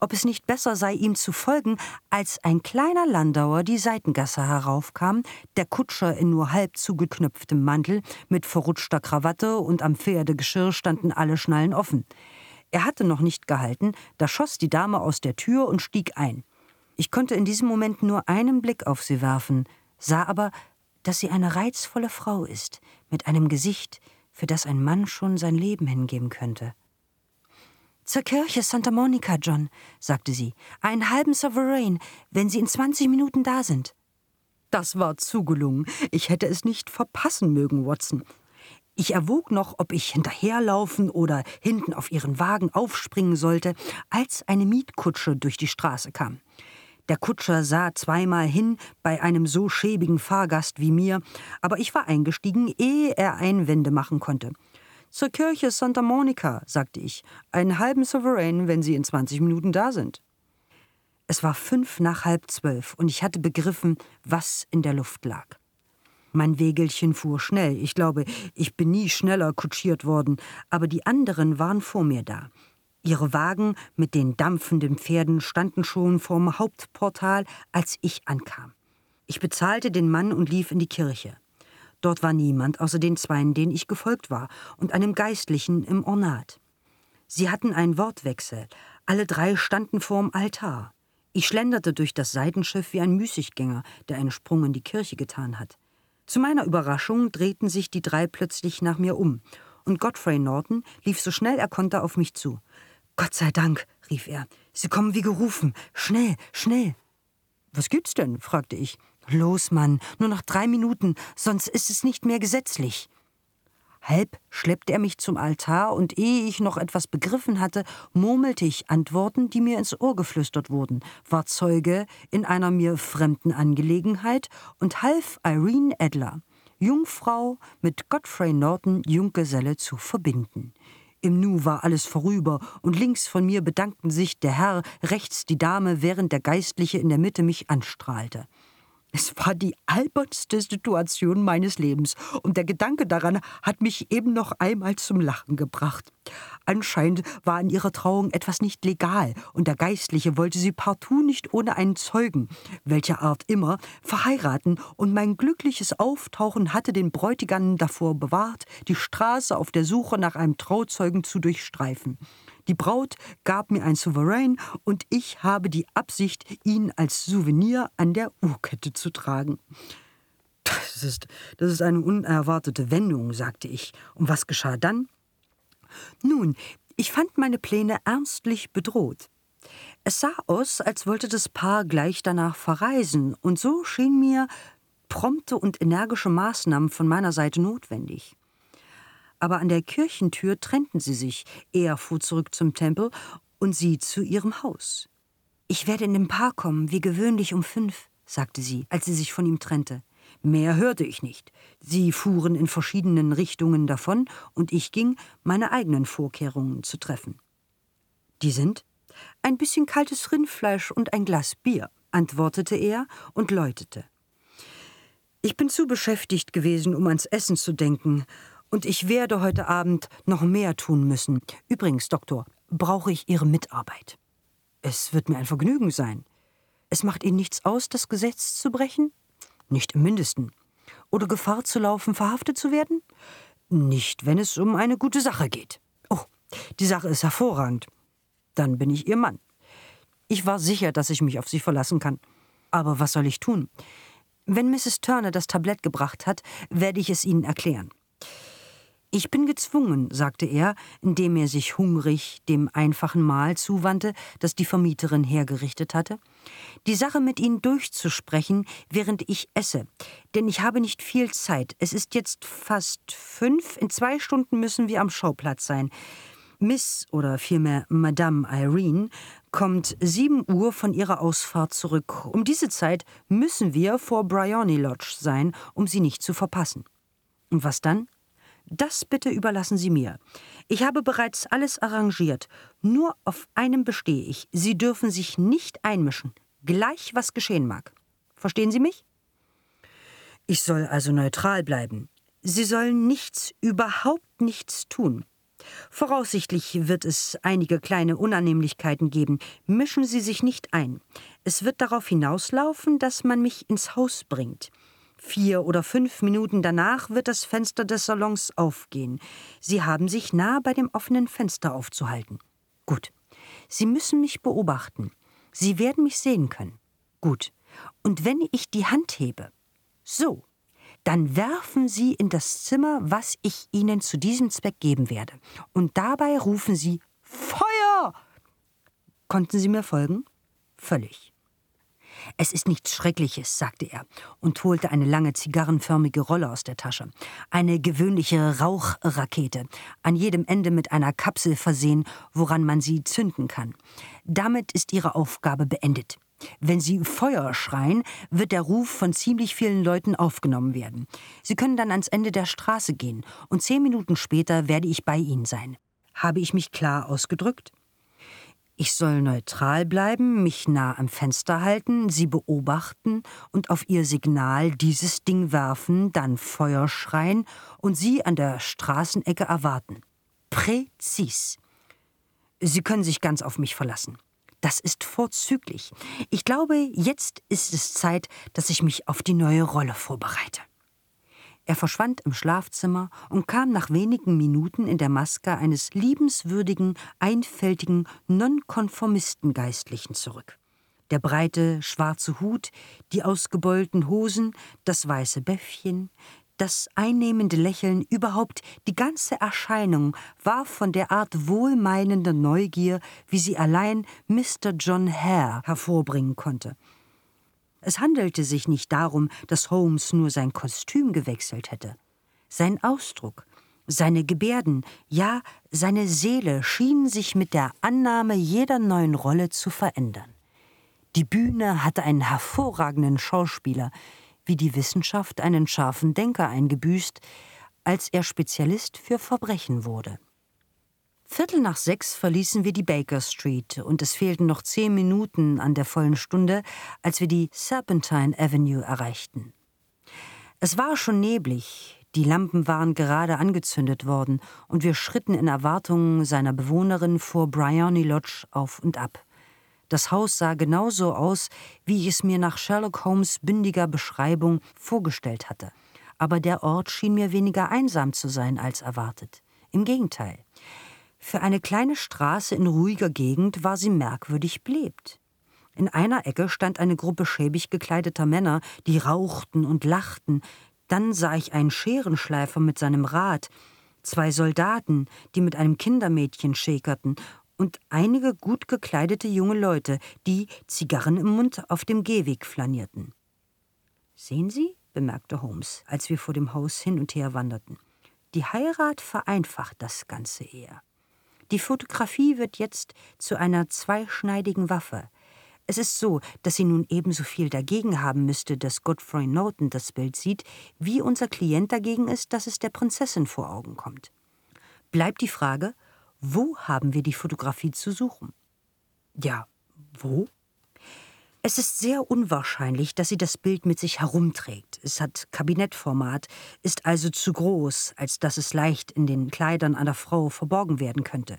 ob es nicht besser sei, ihm zu folgen, als ein kleiner Landauer die Seitengasse heraufkam, der Kutscher in nur halb zugeknöpftem Mantel, mit verrutschter Krawatte und am Pferdegeschirr standen alle Schnallen offen. Er hatte noch nicht gehalten, da schoss die Dame aus der Tür und stieg ein. Ich konnte in diesem Moment nur einen Blick auf sie werfen, sah aber, dass sie eine reizvolle Frau ist, mit einem Gesicht, für das ein Mann schon sein Leben hingeben könnte. Zur Kirche Santa Monica, John, sagte sie. Einen halben Sovereign, wenn Sie in 20 Minuten da sind. Das war zugelungen. Ich hätte es nicht verpassen mögen, Watson. Ich erwog noch, ob ich hinterherlaufen oder hinten auf ihren Wagen aufspringen sollte, als eine Mietkutsche durch die Straße kam. Der Kutscher sah zweimal hin bei einem so schäbigen Fahrgast wie mir, aber ich war eingestiegen, ehe er Einwände machen konnte. Zur Kirche Santa Monica, sagte ich, einen halben Souverän, wenn Sie in 20 Minuten da sind. Es war fünf nach halb zwölf und ich hatte begriffen, was in der Luft lag. Mein Wägelchen fuhr schnell. Ich glaube, ich bin nie schneller kutschiert worden, aber die anderen waren vor mir da. Ihre Wagen mit den dampfenden Pferden standen schon vorm Hauptportal, als ich ankam. Ich bezahlte den Mann und lief in die Kirche. Dort war niemand außer den Zweien, denen ich gefolgt war, und einem Geistlichen im Ornat. Sie hatten einen Wortwechsel. Alle drei standen vorm Altar. Ich schlenderte durch das Seitenschiff wie ein Müßiggänger, der einen Sprung in die Kirche getan hat. Zu meiner Überraschung drehten sich die drei plötzlich nach mir um, und Godfrey Norton lief so schnell er konnte auf mich zu. Gott sei Dank, rief er, Sie kommen wie gerufen. Schnell, schnell. Was gibt's denn? fragte ich. Los, Mann, nur noch drei Minuten, sonst ist es nicht mehr gesetzlich. Halb schleppte er mich zum Altar, und ehe ich noch etwas begriffen hatte, murmelte ich Antworten, die mir ins Ohr geflüstert wurden, war Zeuge in einer mir fremden Angelegenheit und half Irene Adler, Jungfrau mit Godfrey Norton Junggeselle zu verbinden. Im Nu war alles vorüber, und links von mir bedankten sich der Herr, rechts die Dame, während der Geistliche in der Mitte mich anstrahlte. Es war die albernste Situation meines Lebens und der Gedanke daran hat mich eben noch einmal zum Lachen gebracht. Anscheinend war in ihrer Trauung etwas nicht legal und der Geistliche wollte sie partout nicht ohne einen Zeugen, welcher Art immer, verheiraten und mein glückliches Auftauchen hatte den Bräutigam davor bewahrt, die Straße auf der Suche nach einem Trauzeugen zu durchstreifen. Die Braut gab mir ein Souverän und ich habe die Absicht, ihn als Souvenir an der Uhrkette zu tragen. Das ist, das ist eine unerwartete Wendung, sagte ich. Und was geschah dann? Nun, ich fand meine Pläne ernstlich bedroht. Es sah aus, als wollte das Paar gleich danach verreisen, und so schien mir, prompte und energische Maßnahmen von meiner Seite notwendig. Aber an der Kirchentür trennten sie sich. Er fuhr zurück zum Tempel und sie zu ihrem Haus. Ich werde in den Park kommen, wie gewöhnlich um fünf, sagte sie, als sie sich von ihm trennte. Mehr hörte ich nicht. Sie fuhren in verschiedenen Richtungen davon, und ich ging, meine eigenen Vorkehrungen zu treffen. Die sind ein bisschen kaltes Rindfleisch und ein Glas Bier, antwortete er und läutete. Ich bin zu beschäftigt gewesen, um ans Essen zu denken, und ich werde heute Abend noch mehr tun müssen. Übrigens, Doktor, brauche ich Ihre Mitarbeit. Es wird mir ein Vergnügen sein. Es macht Ihnen nichts aus, das Gesetz zu brechen? Nicht im mindesten. Oder Gefahr zu laufen, verhaftet zu werden? Nicht, wenn es um eine gute Sache geht. Oh, die Sache ist hervorragend. Dann bin ich Ihr Mann. Ich war sicher, dass ich mich auf Sie verlassen kann. Aber was soll ich tun? Wenn Mrs. Turner das Tablett gebracht hat, werde ich es Ihnen erklären. Ich bin gezwungen, sagte er, indem er sich hungrig dem einfachen Mahl zuwandte, das die Vermieterin hergerichtet hatte, die Sache mit Ihnen durchzusprechen, während ich esse, denn ich habe nicht viel Zeit. Es ist jetzt fast fünf, in zwei Stunden müssen wir am Schauplatz sein. Miss oder vielmehr Madame Irene kommt sieben Uhr von ihrer Ausfahrt zurück. Um diese Zeit müssen wir vor Bryony Lodge sein, um sie nicht zu verpassen. Und was dann? Das bitte überlassen Sie mir. Ich habe bereits alles arrangiert. Nur auf einem bestehe ich. Sie dürfen sich nicht einmischen, gleich was geschehen mag. Verstehen Sie mich? Ich soll also neutral bleiben. Sie sollen nichts, überhaupt nichts tun. Voraussichtlich wird es einige kleine Unannehmlichkeiten geben. Mischen Sie sich nicht ein. Es wird darauf hinauslaufen, dass man mich ins Haus bringt. Vier oder fünf Minuten danach wird das Fenster des Salons aufgehen. Sie haben sich nah bei dem offenen Fenster aufzuhalten. Gut. Sie müssen mich beobachten. Sie werden mich sehen können. Gut. Und wenn ich die Hand hebe, so, dann werfen Sie in das Zimmer, was ich Ihnen zu diesem Zweck geben werde. Und dabei rufen Sie Feuer! Konnten Sie mir folgen? Völlig. Es ist nichts Schreckliches, sagte er und holte eine lange zigarrenförmige Rolle aus der Tasche. Eine gewöhnliche Rauchrakete, an jedem Ende mit einer Kapsel versehen, woran man sie zünden kann. Damit ist ihre Aufgabe beendet. Wenn Sie Feuer schreien, wird der Ruf von ziemlich vielen Leuten aufgenommen werden. Sie können dann ans Ende der Straße gehen, und zehn Minuten später werde ich bei Ihnen sein. Habe ich mich klar ausgedrückt? Ich soll neutral bleiben, mich nah am Fenster halten, sie beobachten und auf ihr Signal dieses Ding werfen, dann Feuer schreien und sie an der Straßenecke erwarten. Präzis. Sie können sich ganz auf mich verlassen. Das ist vorzüglich. Ich glaube, jetzt ist es Zeit, dass ich mich auf die neue Rolle vorbereite. Er verschwand im Schlafzimmer und kam nach wenigen Minuten in der Maske eines liebenswürdigen, einfältigen, Nonkonformistengeistlichen zurück. Der breite, schwarze Hut, die ausgebeulten Hosen, das weiße Bäffchen, das einnehmende Lächeln, überhaupt die ganze Erscheinung war von der Art wohlmeinender Neugier, wie sie allein Mr. John Hare hervorbringen konnte, es handelte sich nicht darum, dass Holmes nur sein Kostüm gewechselt hätte. Sein Ausdruck, seine Gebärden, ja seine Seele schienen sich mit der Annahme jeder neuen Rolle zu verändern. Die Bühne hatte einen hervorragenden Schauspieler, wie die Wissenschaft einen scharfen Denker eingebüßt, als er Spezialist für Verbrechen wurde. Viertel nach sechs verließen wir die Baker Street und es fehlten noch zehn Minuten an der vollen Stunde, als wir die Serpentine Avenue erreichten. Es war schon neblig, die Lampen waren gerade angezündet worden und wir schritten in Erwartung seiner Bewohnerin vor Bryony Lodge auf und ab. Das Haus sah genauso aus, wie ich es mir nach Sherlock Holmes bündiger Beschreibung vorgestellt hatte. Aber der Ort schien mir weniger einsam zu sein als erwartet. Im Gegenteil. Für eine kleine Straße in ruhiger Gegend war sie merkwürdig belebt. In einer Ecke stand eine Gruppe schäbig gekleideter Männer, die rauchten und lachten. Dann sah ich einen Scherenschleifer mit seinem Rad, zwei Soldaten, die mit einem Kindermädchen schäkerten, und einige gut gekleidete junge Leute, die, Zigarren im Mund, auf dem Gehweg flanierten. Sehen Sie? bemerkte Holmes, als wir vor dem Haus hin und her wanderten. Die Heirat vereinfacht das Ganze eher. Die Fotografie wird jetzt zu einer zweischneidigen Waffe. Es ist so, dass sie nun ebenso viel dagegen haben müsste, dass Godfrey Norton das Bild sieht, wie unser Klient dagegen ist, dass es der Prinzessin vor Augen kommt. Bleibt die Frage, wo haben wir die Fotografie zu suchen? Ja, wo? Es ist sehr unwahrscheinlich, dass sie das Bild mit sich herumträgt. Es hat Kabinettformat, ist also zu groß, als dass es leicht in den Kleidern einer Frau verborgen werden könnte.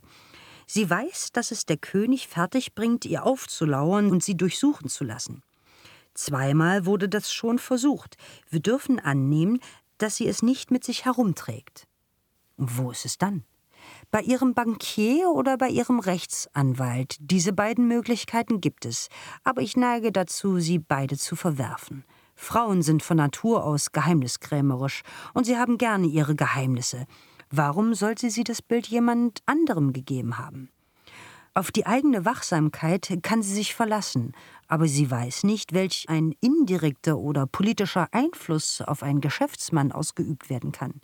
Sie weiß, dass es der König fertigbringt, ihr aufzulauern und sie durchsuchen zu lassen. Zweimal wurde das schon versucht. Wir dürfen annehmen, dass sie es nicht mit sich herumträgt. Wo ist es dann? Bei Ihrem Bankier oder bei Ihrem Rechtsanwalt. Diese beiden Möglichkeiten gibt es, aber ich neige dazu, sie beide zu verwerfen. Frauen sind von Natur aus geheimniskrämerisch und sie haben gerne ihre Geheimnisse. Warum sollte sie das Bild jemand anderem gegeben haben? Auf die eigene Wachsamkeit kann sie sich verlassen, aber sie weiß nicht, welch ein indirekter oder politischer Einfluss auf einen Geschäftsmann ausgeübt werden kann.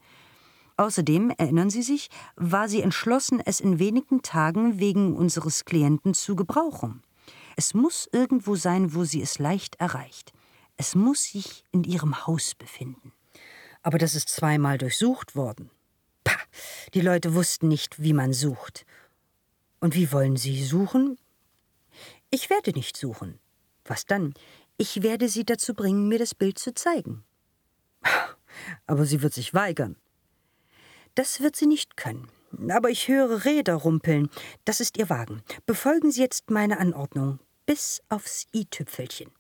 Außerdem, erinnern Sie sich, war sie entschlossen, es in wenigen Tagen wegen unseres Klienten zu gebrauchen. Es muss irgendwo sein, wo sie es leicht erreicht. Es muss sich in ihrem Haus befinden. Aber das ist zweimal durchsucht worden. Pah, die Leute wussten nicht, wie man sucht. Und wie wollen Sie suchen? Ich werde nicht suchen. Was dann? Ich werde Sie dazu bringen, mir das Bild zu zeigen. Aber sie wird sich weigern. Das wird sie nicht können. Aber ich höre Räder rumpeln. Das ist Ihr Wagen. Befolgen Sie jetzt meine Anordnung. Bis aufs i-Tüpfelchen.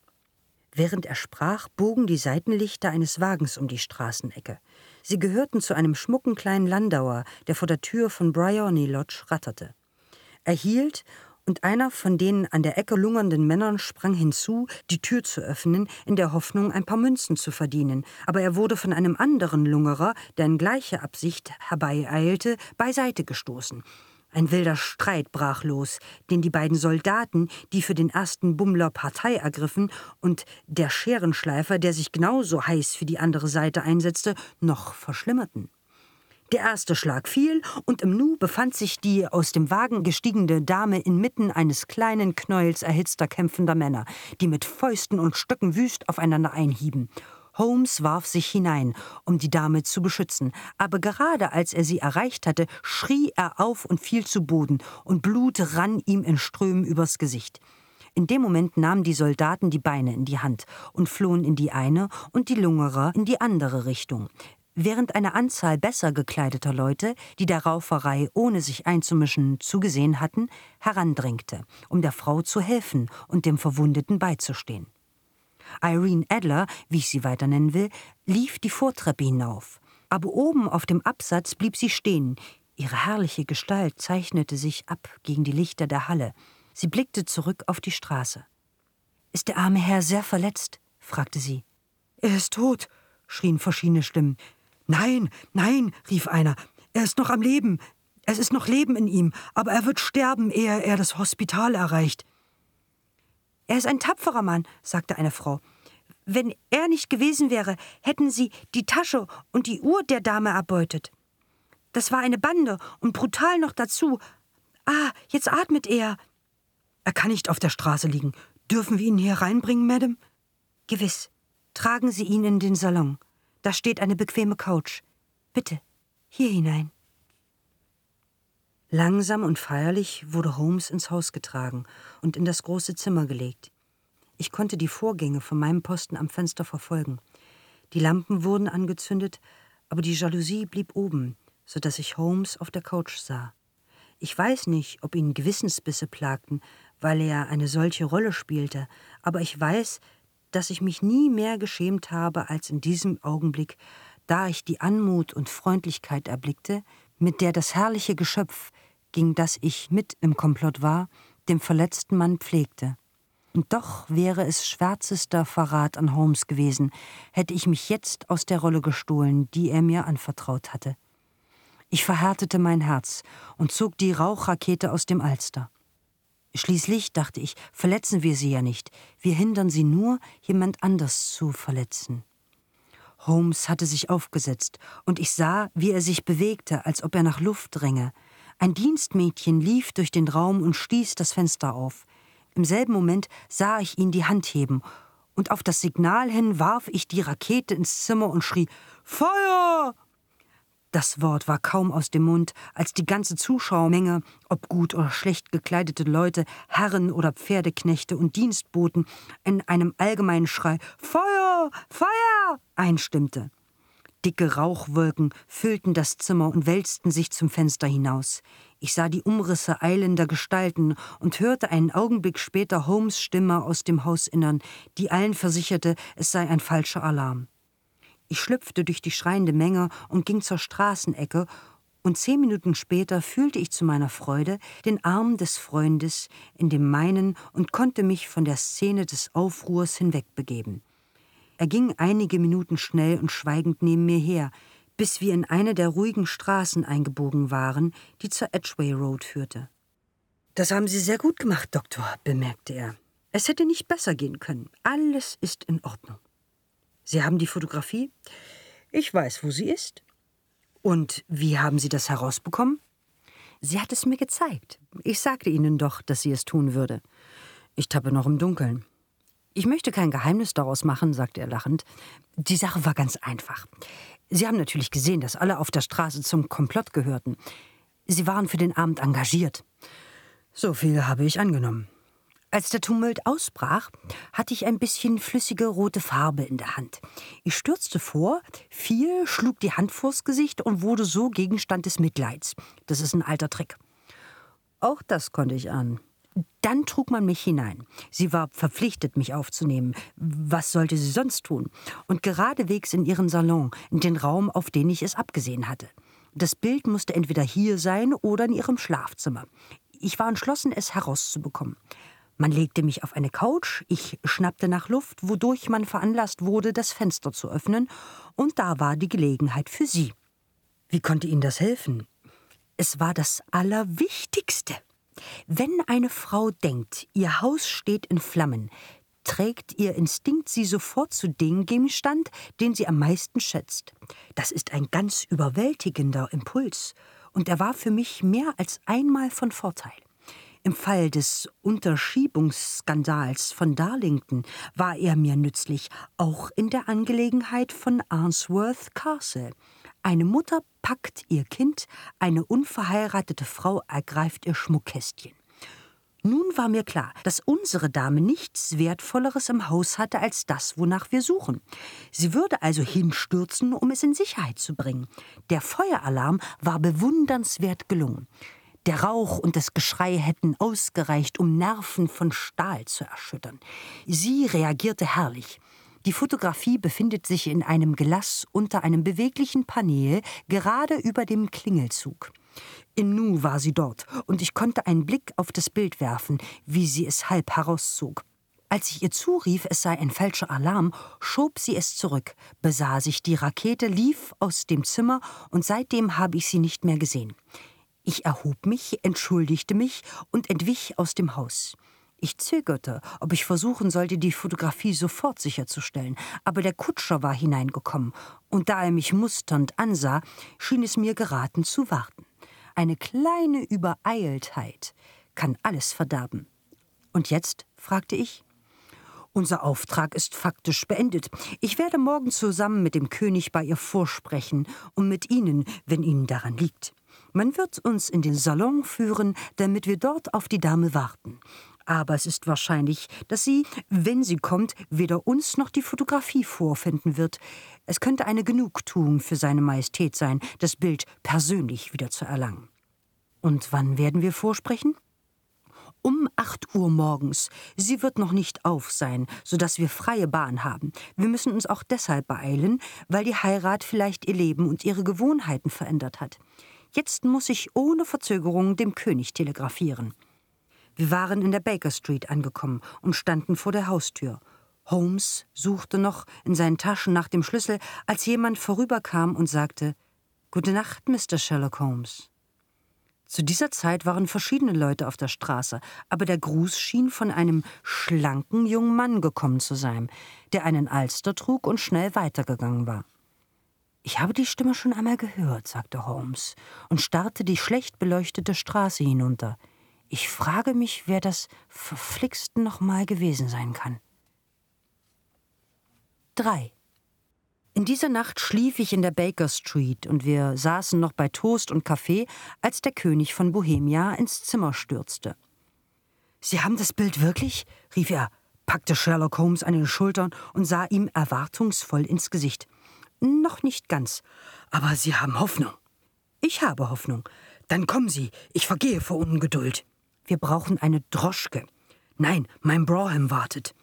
Während er sprach, bogen die Seitenlichter eines Wagens um die Straßenecke. Sie gehörten zu einem schmucken kleinen Landauer, der vor der Tür von Bryony Lodge ratterte. Er hielt und einer von den an der Ecke lungernden Männern sprang hinzu, die Tür zu öffnen, in der Hoffnung, ein paar Münzen zu verdienen. Aber er wurde von einem anderen Lungerer, der in gleicher Absicht herbeieilte, beiseite gestoßen. Ein wilder Streit brach los, den die beiden Soldaten, die für den ersten Bummler Partei ergriffen, und der Scherenschleifer, der sich genauso heiß für die andere Seite einsetzte, noch verschlimmerten. Der erste Schlag fiel, und im Nu befand sich die aus dem Wagen gestiegene Dame inmitten eines kleinen Knäuels erhitzter kämpfender Männer, die mit Fäusten und Stöcken wüst aufeinander einhieben. Holmes warf sich hinein, um die Dame zu beschützen, aber gerade als er sie erreicht hatte, schrie er auf und fiel zu Boden, und Blut rann ihm in Strömen übers Gesicht. In dem Moment nahmen die Soldaten die Beine in die Hand und flohen in die eine und die Lungerer in die andere Richtung während eine Anzahl besser gekleideter Leute, die der Rauferei ohne sich einzumischen zugesehen hatten, herandrängte, um der Frau zu helfen und dem Verwundeten beizustehen. Irene Adler, wie ich sie weiter nennen will, lief die Vortreppe hinauf. Aber oben auf dem Absatz blieb sie stehen. Ihre herrliche Gestalt zeichnete sich ab gegen die Lichter der Halle. Sie blickte zurück auf die Straße. Ist der arme Herr sehr verletzt? fragte sie. Er ist tot, schrien verschiedene Stimmen. Nein, nein, rief einer, er ist noch am Leben. Es ist noch Leben in ihm, aber er wird sterben, ehe er das Hospital erreicht. Er ist ein tapferer Mann, sagte eine Frau. Wenn er nicht gewesen wäre, hätten sie die Tasche und die Uhr der Dame erbeutet. Das war eine Bande und brutal noch dazu. Ah, jetzt atmet er. Er kann nicht auf der Straße liegen. Dürfen wir ihn hier reinbringen, Madame? Gewiss. Tragen Sie ihn in den Salon. Da steht eine bequeme Couch. Bitte, hier hinein. Langsam und feierlich wurde Holmes ins Haus getragen und in das große Zimmer gelegt. Ich konnte die Vorgänge von meinem Posten am Fenster verfolgen. Die Lampen wurden angezündet, aber die Jalousie blieb oben, so dass ich Holmes auf der Couch sah. Ich weiß nicht, ob ihn Gewissensbisse plagten, weil er eine solche Rolle spielte, aber ich weiß, dass ich mich nie mehr geschämt habe als in diesem Augenblick, da ich die Anmut und Freundlichkeit erblickte, mit der das herrliche Geschöpf, gegen das ich mit im Komplott war, dem verletzten Mann pflegte. Und doch wäre es schwärzester Verrat an Holmes gewesen, hätte ich mich jetzt aus der Rolle gestohlen, die er mir anvertraut hatte. Ich verhärtete mein Herz und zog die Rauchrakete aus dem Alster. Schließlich, dachte ich, verletzen wir sie ja nicht. Wir hindern sie nur, jemand anders zu verletzen. Holmes hatte sich aufgesetzt, und ich sah, wie er sich bewegte, als ob er nach Luft dränge. Ein Dienstmädchen lief durch den Raum und stieß das Fenster auf. Im selben Moment sah ich ihn die Hand heben, und auf das Signal hin warf ich die Rakete ins Zimmer und schrie Feuer. Das Wort war kaum aus dem Mund, als die ganze Zuschauermenge, ob gut oder schlecht gekleidete Leute, Herren oder Pferdeknechte und Dienstboten, in einem allgemeinen Schrei Feuer, Feuer einstimmte. Dicke Rauchwolken füllten das Zimmer und wälzten sich zum Fenster hinaus. Ich sah die Umrisse eilender Gestalten und hörte einen Augenblick später Holmes Stimme aus dem Hausinnern, die allen versicherte, es sei ein falscher Alarm. Ich schlüpfte durch die schreiende Menge und ging zur Straßenecke, und zehn Minuten später fühlte ich zu meiner Freude den Arm des Freundes in dem meinen und konnte mich von der Szene des Aufruhrs hinwegbegeben. Er ging einige Minuten schnell und schweigend neben mir her, bis wir in eine der ruhigen Straßen eingebogen waren, die zur Edgway Road führte. Das haben Sie sehr gut gemacht, Doktor, bemerkte er. Es hätte nicht besser gehen können. Alles ist in Ordnung. Sie haben die Fotografie? Ich weiß, wo sie ist. Und wie haben Sie das herausbekommen? Sie hat es mir gezeigt. Ich sagte Ihnen doch, dass sie es tun würde. Ich tappe noch im Dunkeln. Ich möchte kein Geheimnis daraus machen, sagte er lachend. Die Sache war ganz einfach. Sie haben natürlich gesehen, dass alle auf der Straße zum Komplott gehörten. Sie waren für den Abend engagiert. So viel habe ich angenommen. Als der Tumult ausbrach, hatte ich ein bisschen flüssige rote Farbe in der Hand. Ich stürzte vor, fiel, schlug die Hand vors Gesicht und wurde so Gegenstand des Mitleids. Das ist ein alter Trick. Auch das konnte ich ahnen. Dann trug man mich hinein. Sie war verpflichtet, mich aufzunehmen. Was sollte sie sonst tun? Und geradewegs in ihren Salon, in den Raum, auf den ich es abgesehen hatte. Das Bild musste entweder hier sein oder in ihrem Schlafzimmer. Ich war entschlossen, es herauszubekommen. Man legte mich auf eine Couch, ich schnappte nach Luft, wodurch man veranlasst wurde, das Fenster zu öffnen, und da war die Gelegenheit für sie. Wie konnte Ihnen das helfen? Es war das Allerwichtigste. Wenn eine Frau denkt, ihr Haus steht in Flammen, trägt ihr Instinkt sie sofort zu dem Gegenstand, den sie am meisten schätzt. Das ist ein ganz überwältigender Impuls, und er war für mich mehr als einmal von Vorteil. Im Fall des Unterschiebungsskandals von Darlington war er mir nützlich, auch in der Angelegenheit von Arnsworth Castle. Eine Mutter packt ihr Kind, eine unverheiratete Frau ergreift ihr Schmuckkästchen. Nun war mir klar, dass unsere Dame nichts Wertvolleres im Haus hatte als das, wonach wir suchen. Sie würde also hinstürzen, um es in Sicherheit zu bringen. Der Feueralarm war bewundernswert gelungen. Der Rauch und das Geschrei hätten ausgereicht, um Nerven von Stahl zu erschüttern. Sie reagierte herrlich. Die Fotografie befindet sich in einem Gelass unter einem beweglichen Panel gerade über dem Klingelzug. In Nu war sie dort, und ich konnte einen Blick auf das Bild werfen, wie sie es halb herauszog. Als ich ihr zurief, es sei ein falscher Alarm, schob sie es zurück, besah sich die Rakete, lief aus dem Zimmer, und seitdem habe ich sie nicht mehr gesehen. Ich erhob mich, entschuldigte mich und entwich aus dem Haus. Ich zögerte, ob ich versuchen sollte, die Fotografie sofort sicherzustellen, aber der Kutscher war hineingekommen, und da er mich musternd ansah, schien es mir geraten zu warten. Eine kleine Übereiltheit kann alles verderben. Und jetzt? fragte ich. Unser Auftrag ist faktisch beendet. Ich werde morgen zusammen mit dem König bei ihr vorsprechen und mit Ihnen, wenn Ihnen daran liegt. Man wird uns in den Salon führen, damit wir dort auf die Dame warten. Aber es ist wahrscheinlich, dass sie, wenn sie kommt, weder uns noch die Fotografie vorfinden wird. Es könnte eine Genugtuung für seine Majestät sein, das Bild persönlich wieder zu erlangen. Und wann werden wir vorsprechen? Um acht Uhr morgens. Sie wird noch nicht auf sein, sodass wir freie Bahn haben. Wir müssen uns auch deshalb beeilen, weil die Heirat vielleicht ihr Leben und ihre Gewohnheiten verändert hat. Jetzt muss ich ohne Verzögerung dem König telegrafieren. Wir waren in der Baker Street angekommen und standen vor der Haustür. Holmes suchte noch in seinen Taschen nach dem Schlüssel, als jemand vorüberkam und sagte Gute Nacht, Mr. Sherlock Holmes. Zu dieser Zeit waren verschiedene Leute auf der Straße, aber der Gruß schien von einem schlanken jungen Mann gekommen zu sein, der einen Alster trug und schnell weitergegangen war. Ich habe die Stimme schon einmal gehört, sagte Holmes und starrte die schlecht beleuchtete Straße hinunter. Ich frage mich, wer das verflixt noch mal gewesen sein kann. 3. In dieser Nacht schlief ich in der Baker Street und wir saßen noch bei Toast und Kaffee, als der König von Bohemia ins Zimmer stürzte. Sie haben das Bild wirklich? rief er, packte Sherlock Holmes an den Schultern und sah ihm erwartungsvoll ins Gesicht. Noch nicht ganz, aber Sie haben Hoffnung. Ich habe Hoffnung. Dann kommen Sie, ich vergehe vor Ungeduld. Wir brauchen eine Droschke. Nein, mein Brougham wartet.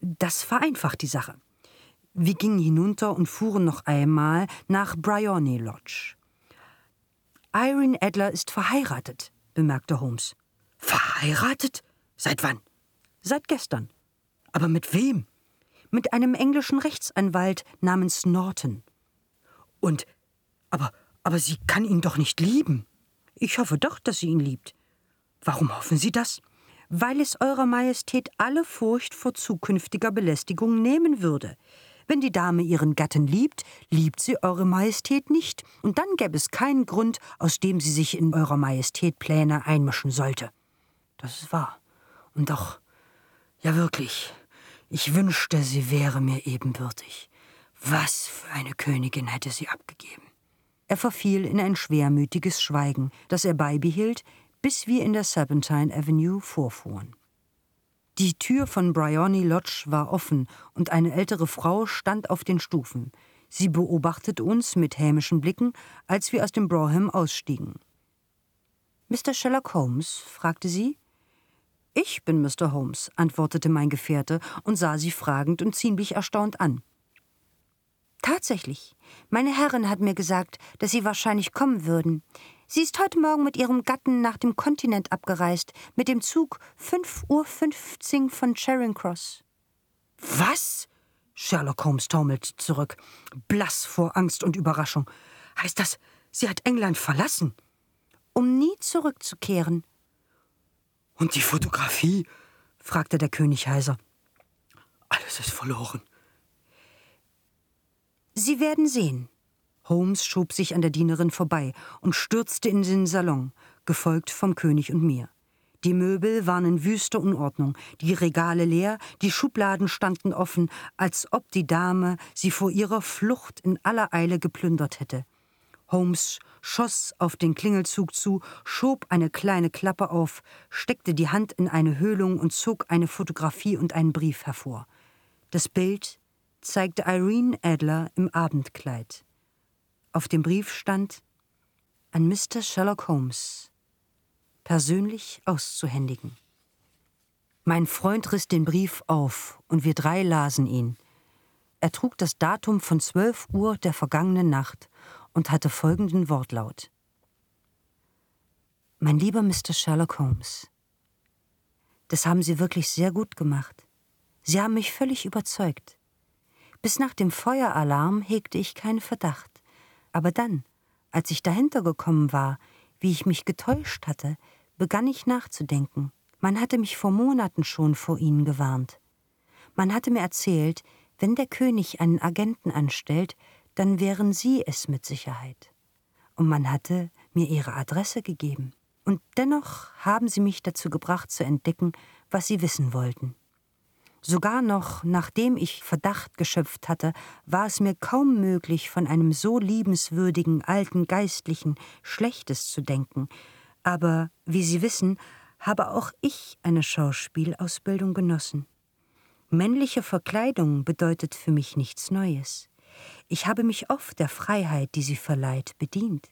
Das vereinfacht die Sache. Wir gingen hinunter und fuhren noch einmal nach Bryony Lodge. Irene Adler ist verheiratet, bemerkte Holmes. Verheiratet? Seit wann? Seit gestern. Aber mit wem? Mit einem englischen Rechtsanwalt namens Norton. Und aber aber sie kann ihn doch nicht lieben. Ich hoffe doch, dass sie ihn liebt. Warum hoffen Sie das? Weil es Eurer Majestät alle Furcht vor zukünftiger Belästigung nehmen würde. Wenn die Dame ihren Gatten liebt, liebt sie Eure Majestät nicht, und dann gäbe es keinen Grund, aus dem sie sich in Eurer Majestät Pläne einmischen sollte. Das ist wahr. Und doch, ja wirklich, ich wünschte, sie wäre mir ebenbürtig. Was für eine Königin hätte sie abgegeben. Er verfiel in ein schwermütiges Schweigen, das er beibehielt, bis wir in der Serpentine Avenue vorfuhren. Die Tür von Bryony Lodge war offen und eine ältere Frau stand auf den Stufen. Sie beobachtete uns mit hämischen Blicken, als wir aus dem Brougham ausstiegen. Mr. Sherlock Holmes? fragte sie. Ich bin Mr. Holmes, antwortete mein Gefährte und sah sie fragend und ziemlich erstaunt an. Tatsächlich. Meine Herrin hat mir gesagt, dass Sie wahrscheinlich kommen würden. Sie ist heute Morgen mit ihrem Gatten nach dem Kontinent abgereist, mit dem Zug 5.15 Uhr von Charing Cross. Was? Sherlock Holmes taumelt zurück, blass vor Angst und Überraschung. Heißt das, sie hat England verlassen? Um nie zurückzukehren. Und die Fotografie? fragte der König heiser. Alles ist verloren. Sie werden sehen, Holmes schob sich an der Dienerin vorbei und stürzte in den Salon, gefolgt vom König und mir. Die Möbel waren in wüster Unordnung, die Regale leer, die Schubladen standen offen, als ob die Dame sie vor ihrer Flucht in aller Eile geplündert hätte. Holmes schoss auf den Klingelzug zu, schob eine kleine Klappe auf, steckte die Hand in eine Höhlung und zog eine Fotografie und einen Brief hervor. Das Bild zeigte Irene Adler im Abendkleid. Auf dem Brief stand an Mr. Sherlock Holmes, persönlich auszuhändigen. Mein Freund riss den Brief auf und wir drei lasen ihn. Er trug das Datum von 12 Uhr der vergangenen Nacht und hatte folgenden Wortlaut. Mein lieber Mr. Sherlock Holmes, das haben Sie wirklich sehr gut gemacht. Sie haben mich völlig überzeugt. Bis nach dem Feueralarm hegte ich keinen Verdacht. Aber dann, als ich dahinter gekommen war, wie ich mich getäuscht hatte, begann ich nachzudenken. Man hatte mich vor Monaten schon vor ihnen gewarnt. Man hatte mir erzählt, wenn der König einen Agenten anstellt, dann wären Sie es mit Sicherheit. Und man hatte mir Ihre Adresse gegeben. Und dennoch haben Sie mich dazu gebracht zu entdecken, was Sie wissen wollten. Sogar noch nachdem ich Verdacht geschöpft hatte, war es mir kaum möglich, von einem so liebenswürdigen alten Geistlichen Schlechtes zu denken. Aber, wie Sie wissen, habe auch ich eine Schauspielausbildung genossen. Männliche Verkleidung bedeutet für mich nichts Neues. Ich habe mich oft der Freiheit, die sie verleiht, bedient.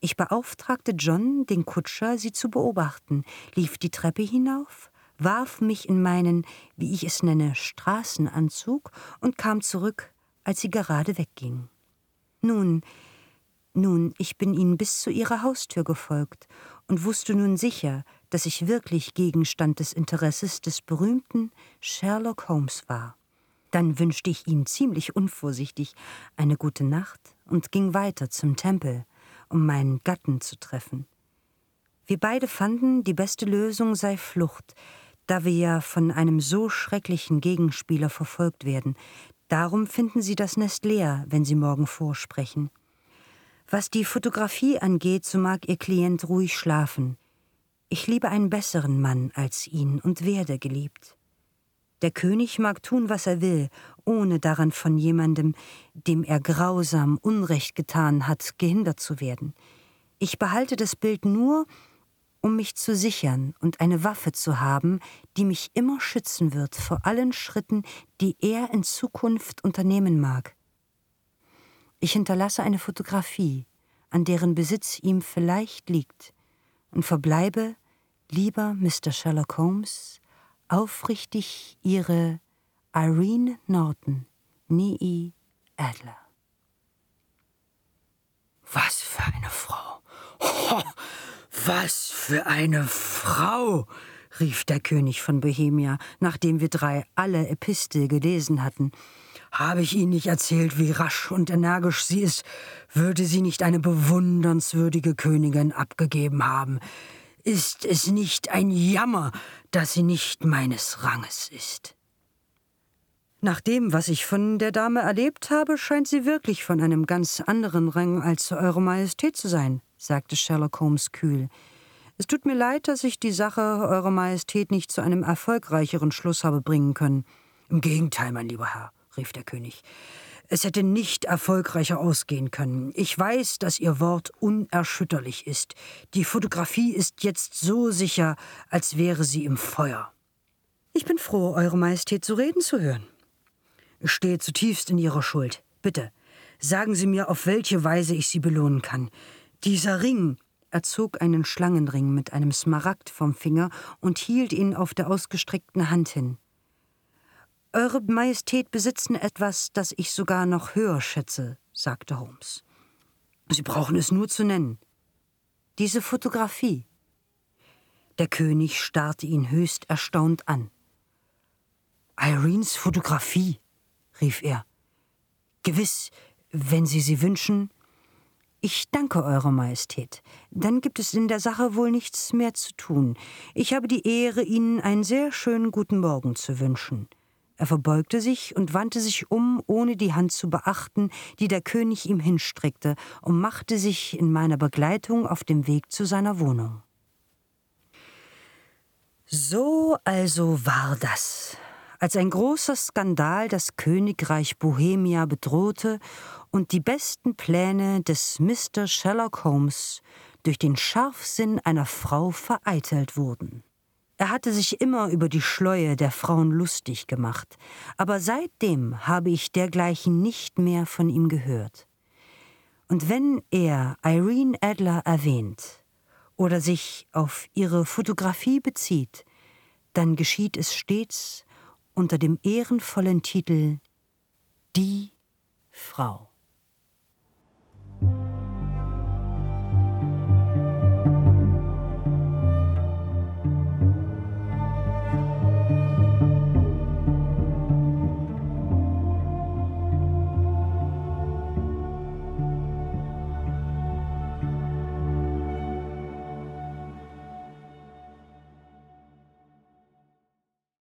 Ich beauftragte John, den Kutscher, sie zu beobachten, lief die Treppe hinauf, warf mich in meinen, wie ich es nenne, Straßenanzug und kam zurück, als sie gerade wegging. Nun, nun, ich bin ihnen bis zu ihrer Haustür gefolgt und wusste nun sicher, dass ich wirklich Gegenstand des Interesses des berühmten Sherlock Holmes war. Dann wünschte ich ihnen ziemlich unvorsichtig eine gute Nacht und ging weiter zum Tempel, um meinen Gatten zu treffen. Wir beide fanden, die beste Lösung sei Flucht, da wir ja von einem so schrecklichen Gegenspieler verfolgt werden. Darum finden Sie das Nest leer, wenn Sie morgen vorsprechen. Was die Fotografie angeht, so mag Ihr Klient ruhig schlafen. Ich liebe einen besseren Mann als ihn und werde geliebt. Der König mag tun, was er will, ohne daran von jemandem, dem er grausam Unrecht getan hat, gehindert zu werden. Ich behalte das Bild nur, um mich zu sichern und eine Waffe zu haben, die mich immer schützen wird vor allen Schritten, die er in Zukunft unternehmen mag. Ich hinterlasse eine Fotografie, an deren Besitz ihm vielleicht liegt, und verbleibe, lieber Mr. Sherlock Holmes, aufrichtig Ihre Irene Norton, Nee Adler. Was für eine Frau! Oh, was für eine Frau! rief der König von Bohemia, nachdem wir drei alle Epistel gelesen hatten. Habe ich Ihnen nicht erzählt, wie rasch und energisch sie ist, würde sie nicht eine bewundernswürdige Königin abgegeben haben. Ist es nicht ein Jammer, dass sie nicht meines Ranges ist? Nach dem, was ich von der Dame erlebt habe, scheint sie wirklich von einem ganz anderen Rang als Eure Majestät zu sein, sagte Sherlock Holmes kühl. Es tut mir leid, dass ich die Sache Eurer Majestät nicht zu einem erfolgreicheren Schluss habe bringen können. Im Gegenteil, mein lieber Herr, rief der König. Es hätte nicht erfolgreicher ausgehen können. Ich weiß, dass Ihr Wort unerschütterlich ist. Die Fotografie ist jetzt so sicher, als wäre sie im Feuer. Ich bin froh, Eure Majestät zu reden zu hören. Ich stehe zutiefst in Ihrer Schuld. Bitte, sagen Sie mir, auf welche Weise ich Sie belohnen kann. Dieser Ring, er zog einen Schlangenring mit einem Smaragd vom Finger und hielt ihn auf der ausgestreckten Hand hin. Eure Majestät besitzen etwas, das ich sogar noch höher schätze, sagte Holmes. Sie brauchen es nur zu nennen. Diese Fotografie. Der König starrte ihn höchst erstaunt an. Irenes Fotografie, rief er. Gewiss, wenn Sie sie wünschen, ich danke Eure Majestät. Dann gibt es in der Sache wohl nichts mehr zu tun. Ich habe die Ehre, Ihnen einen sehr schönen guten Morgen zu wünschen. Er verbeugte sich und wandte sich um, ohne die Hand zu beachten, die der König ihm hinstreckte, und machte sich in meiner Begleitung auf dem Weg zu seiner Wohnung. So also war das als ein großer Skandal das Königreich Bohemia bedrohte und die besten Pläne des Mr. Sherlock Holmes durch den Scharfsinn einer Frau vereitelt wurden. Er hatte sich immer über die Schleue der Frauen lustig gemacht, aber seitdem habe ich dergleichen nicht mehr von ihm gehört. Und wenn er Irene Adler erwähnt oder sich auf ihre Fotografie bezieht, dann geschieht es stets unter dem ehrenvollen Titel Die Frau.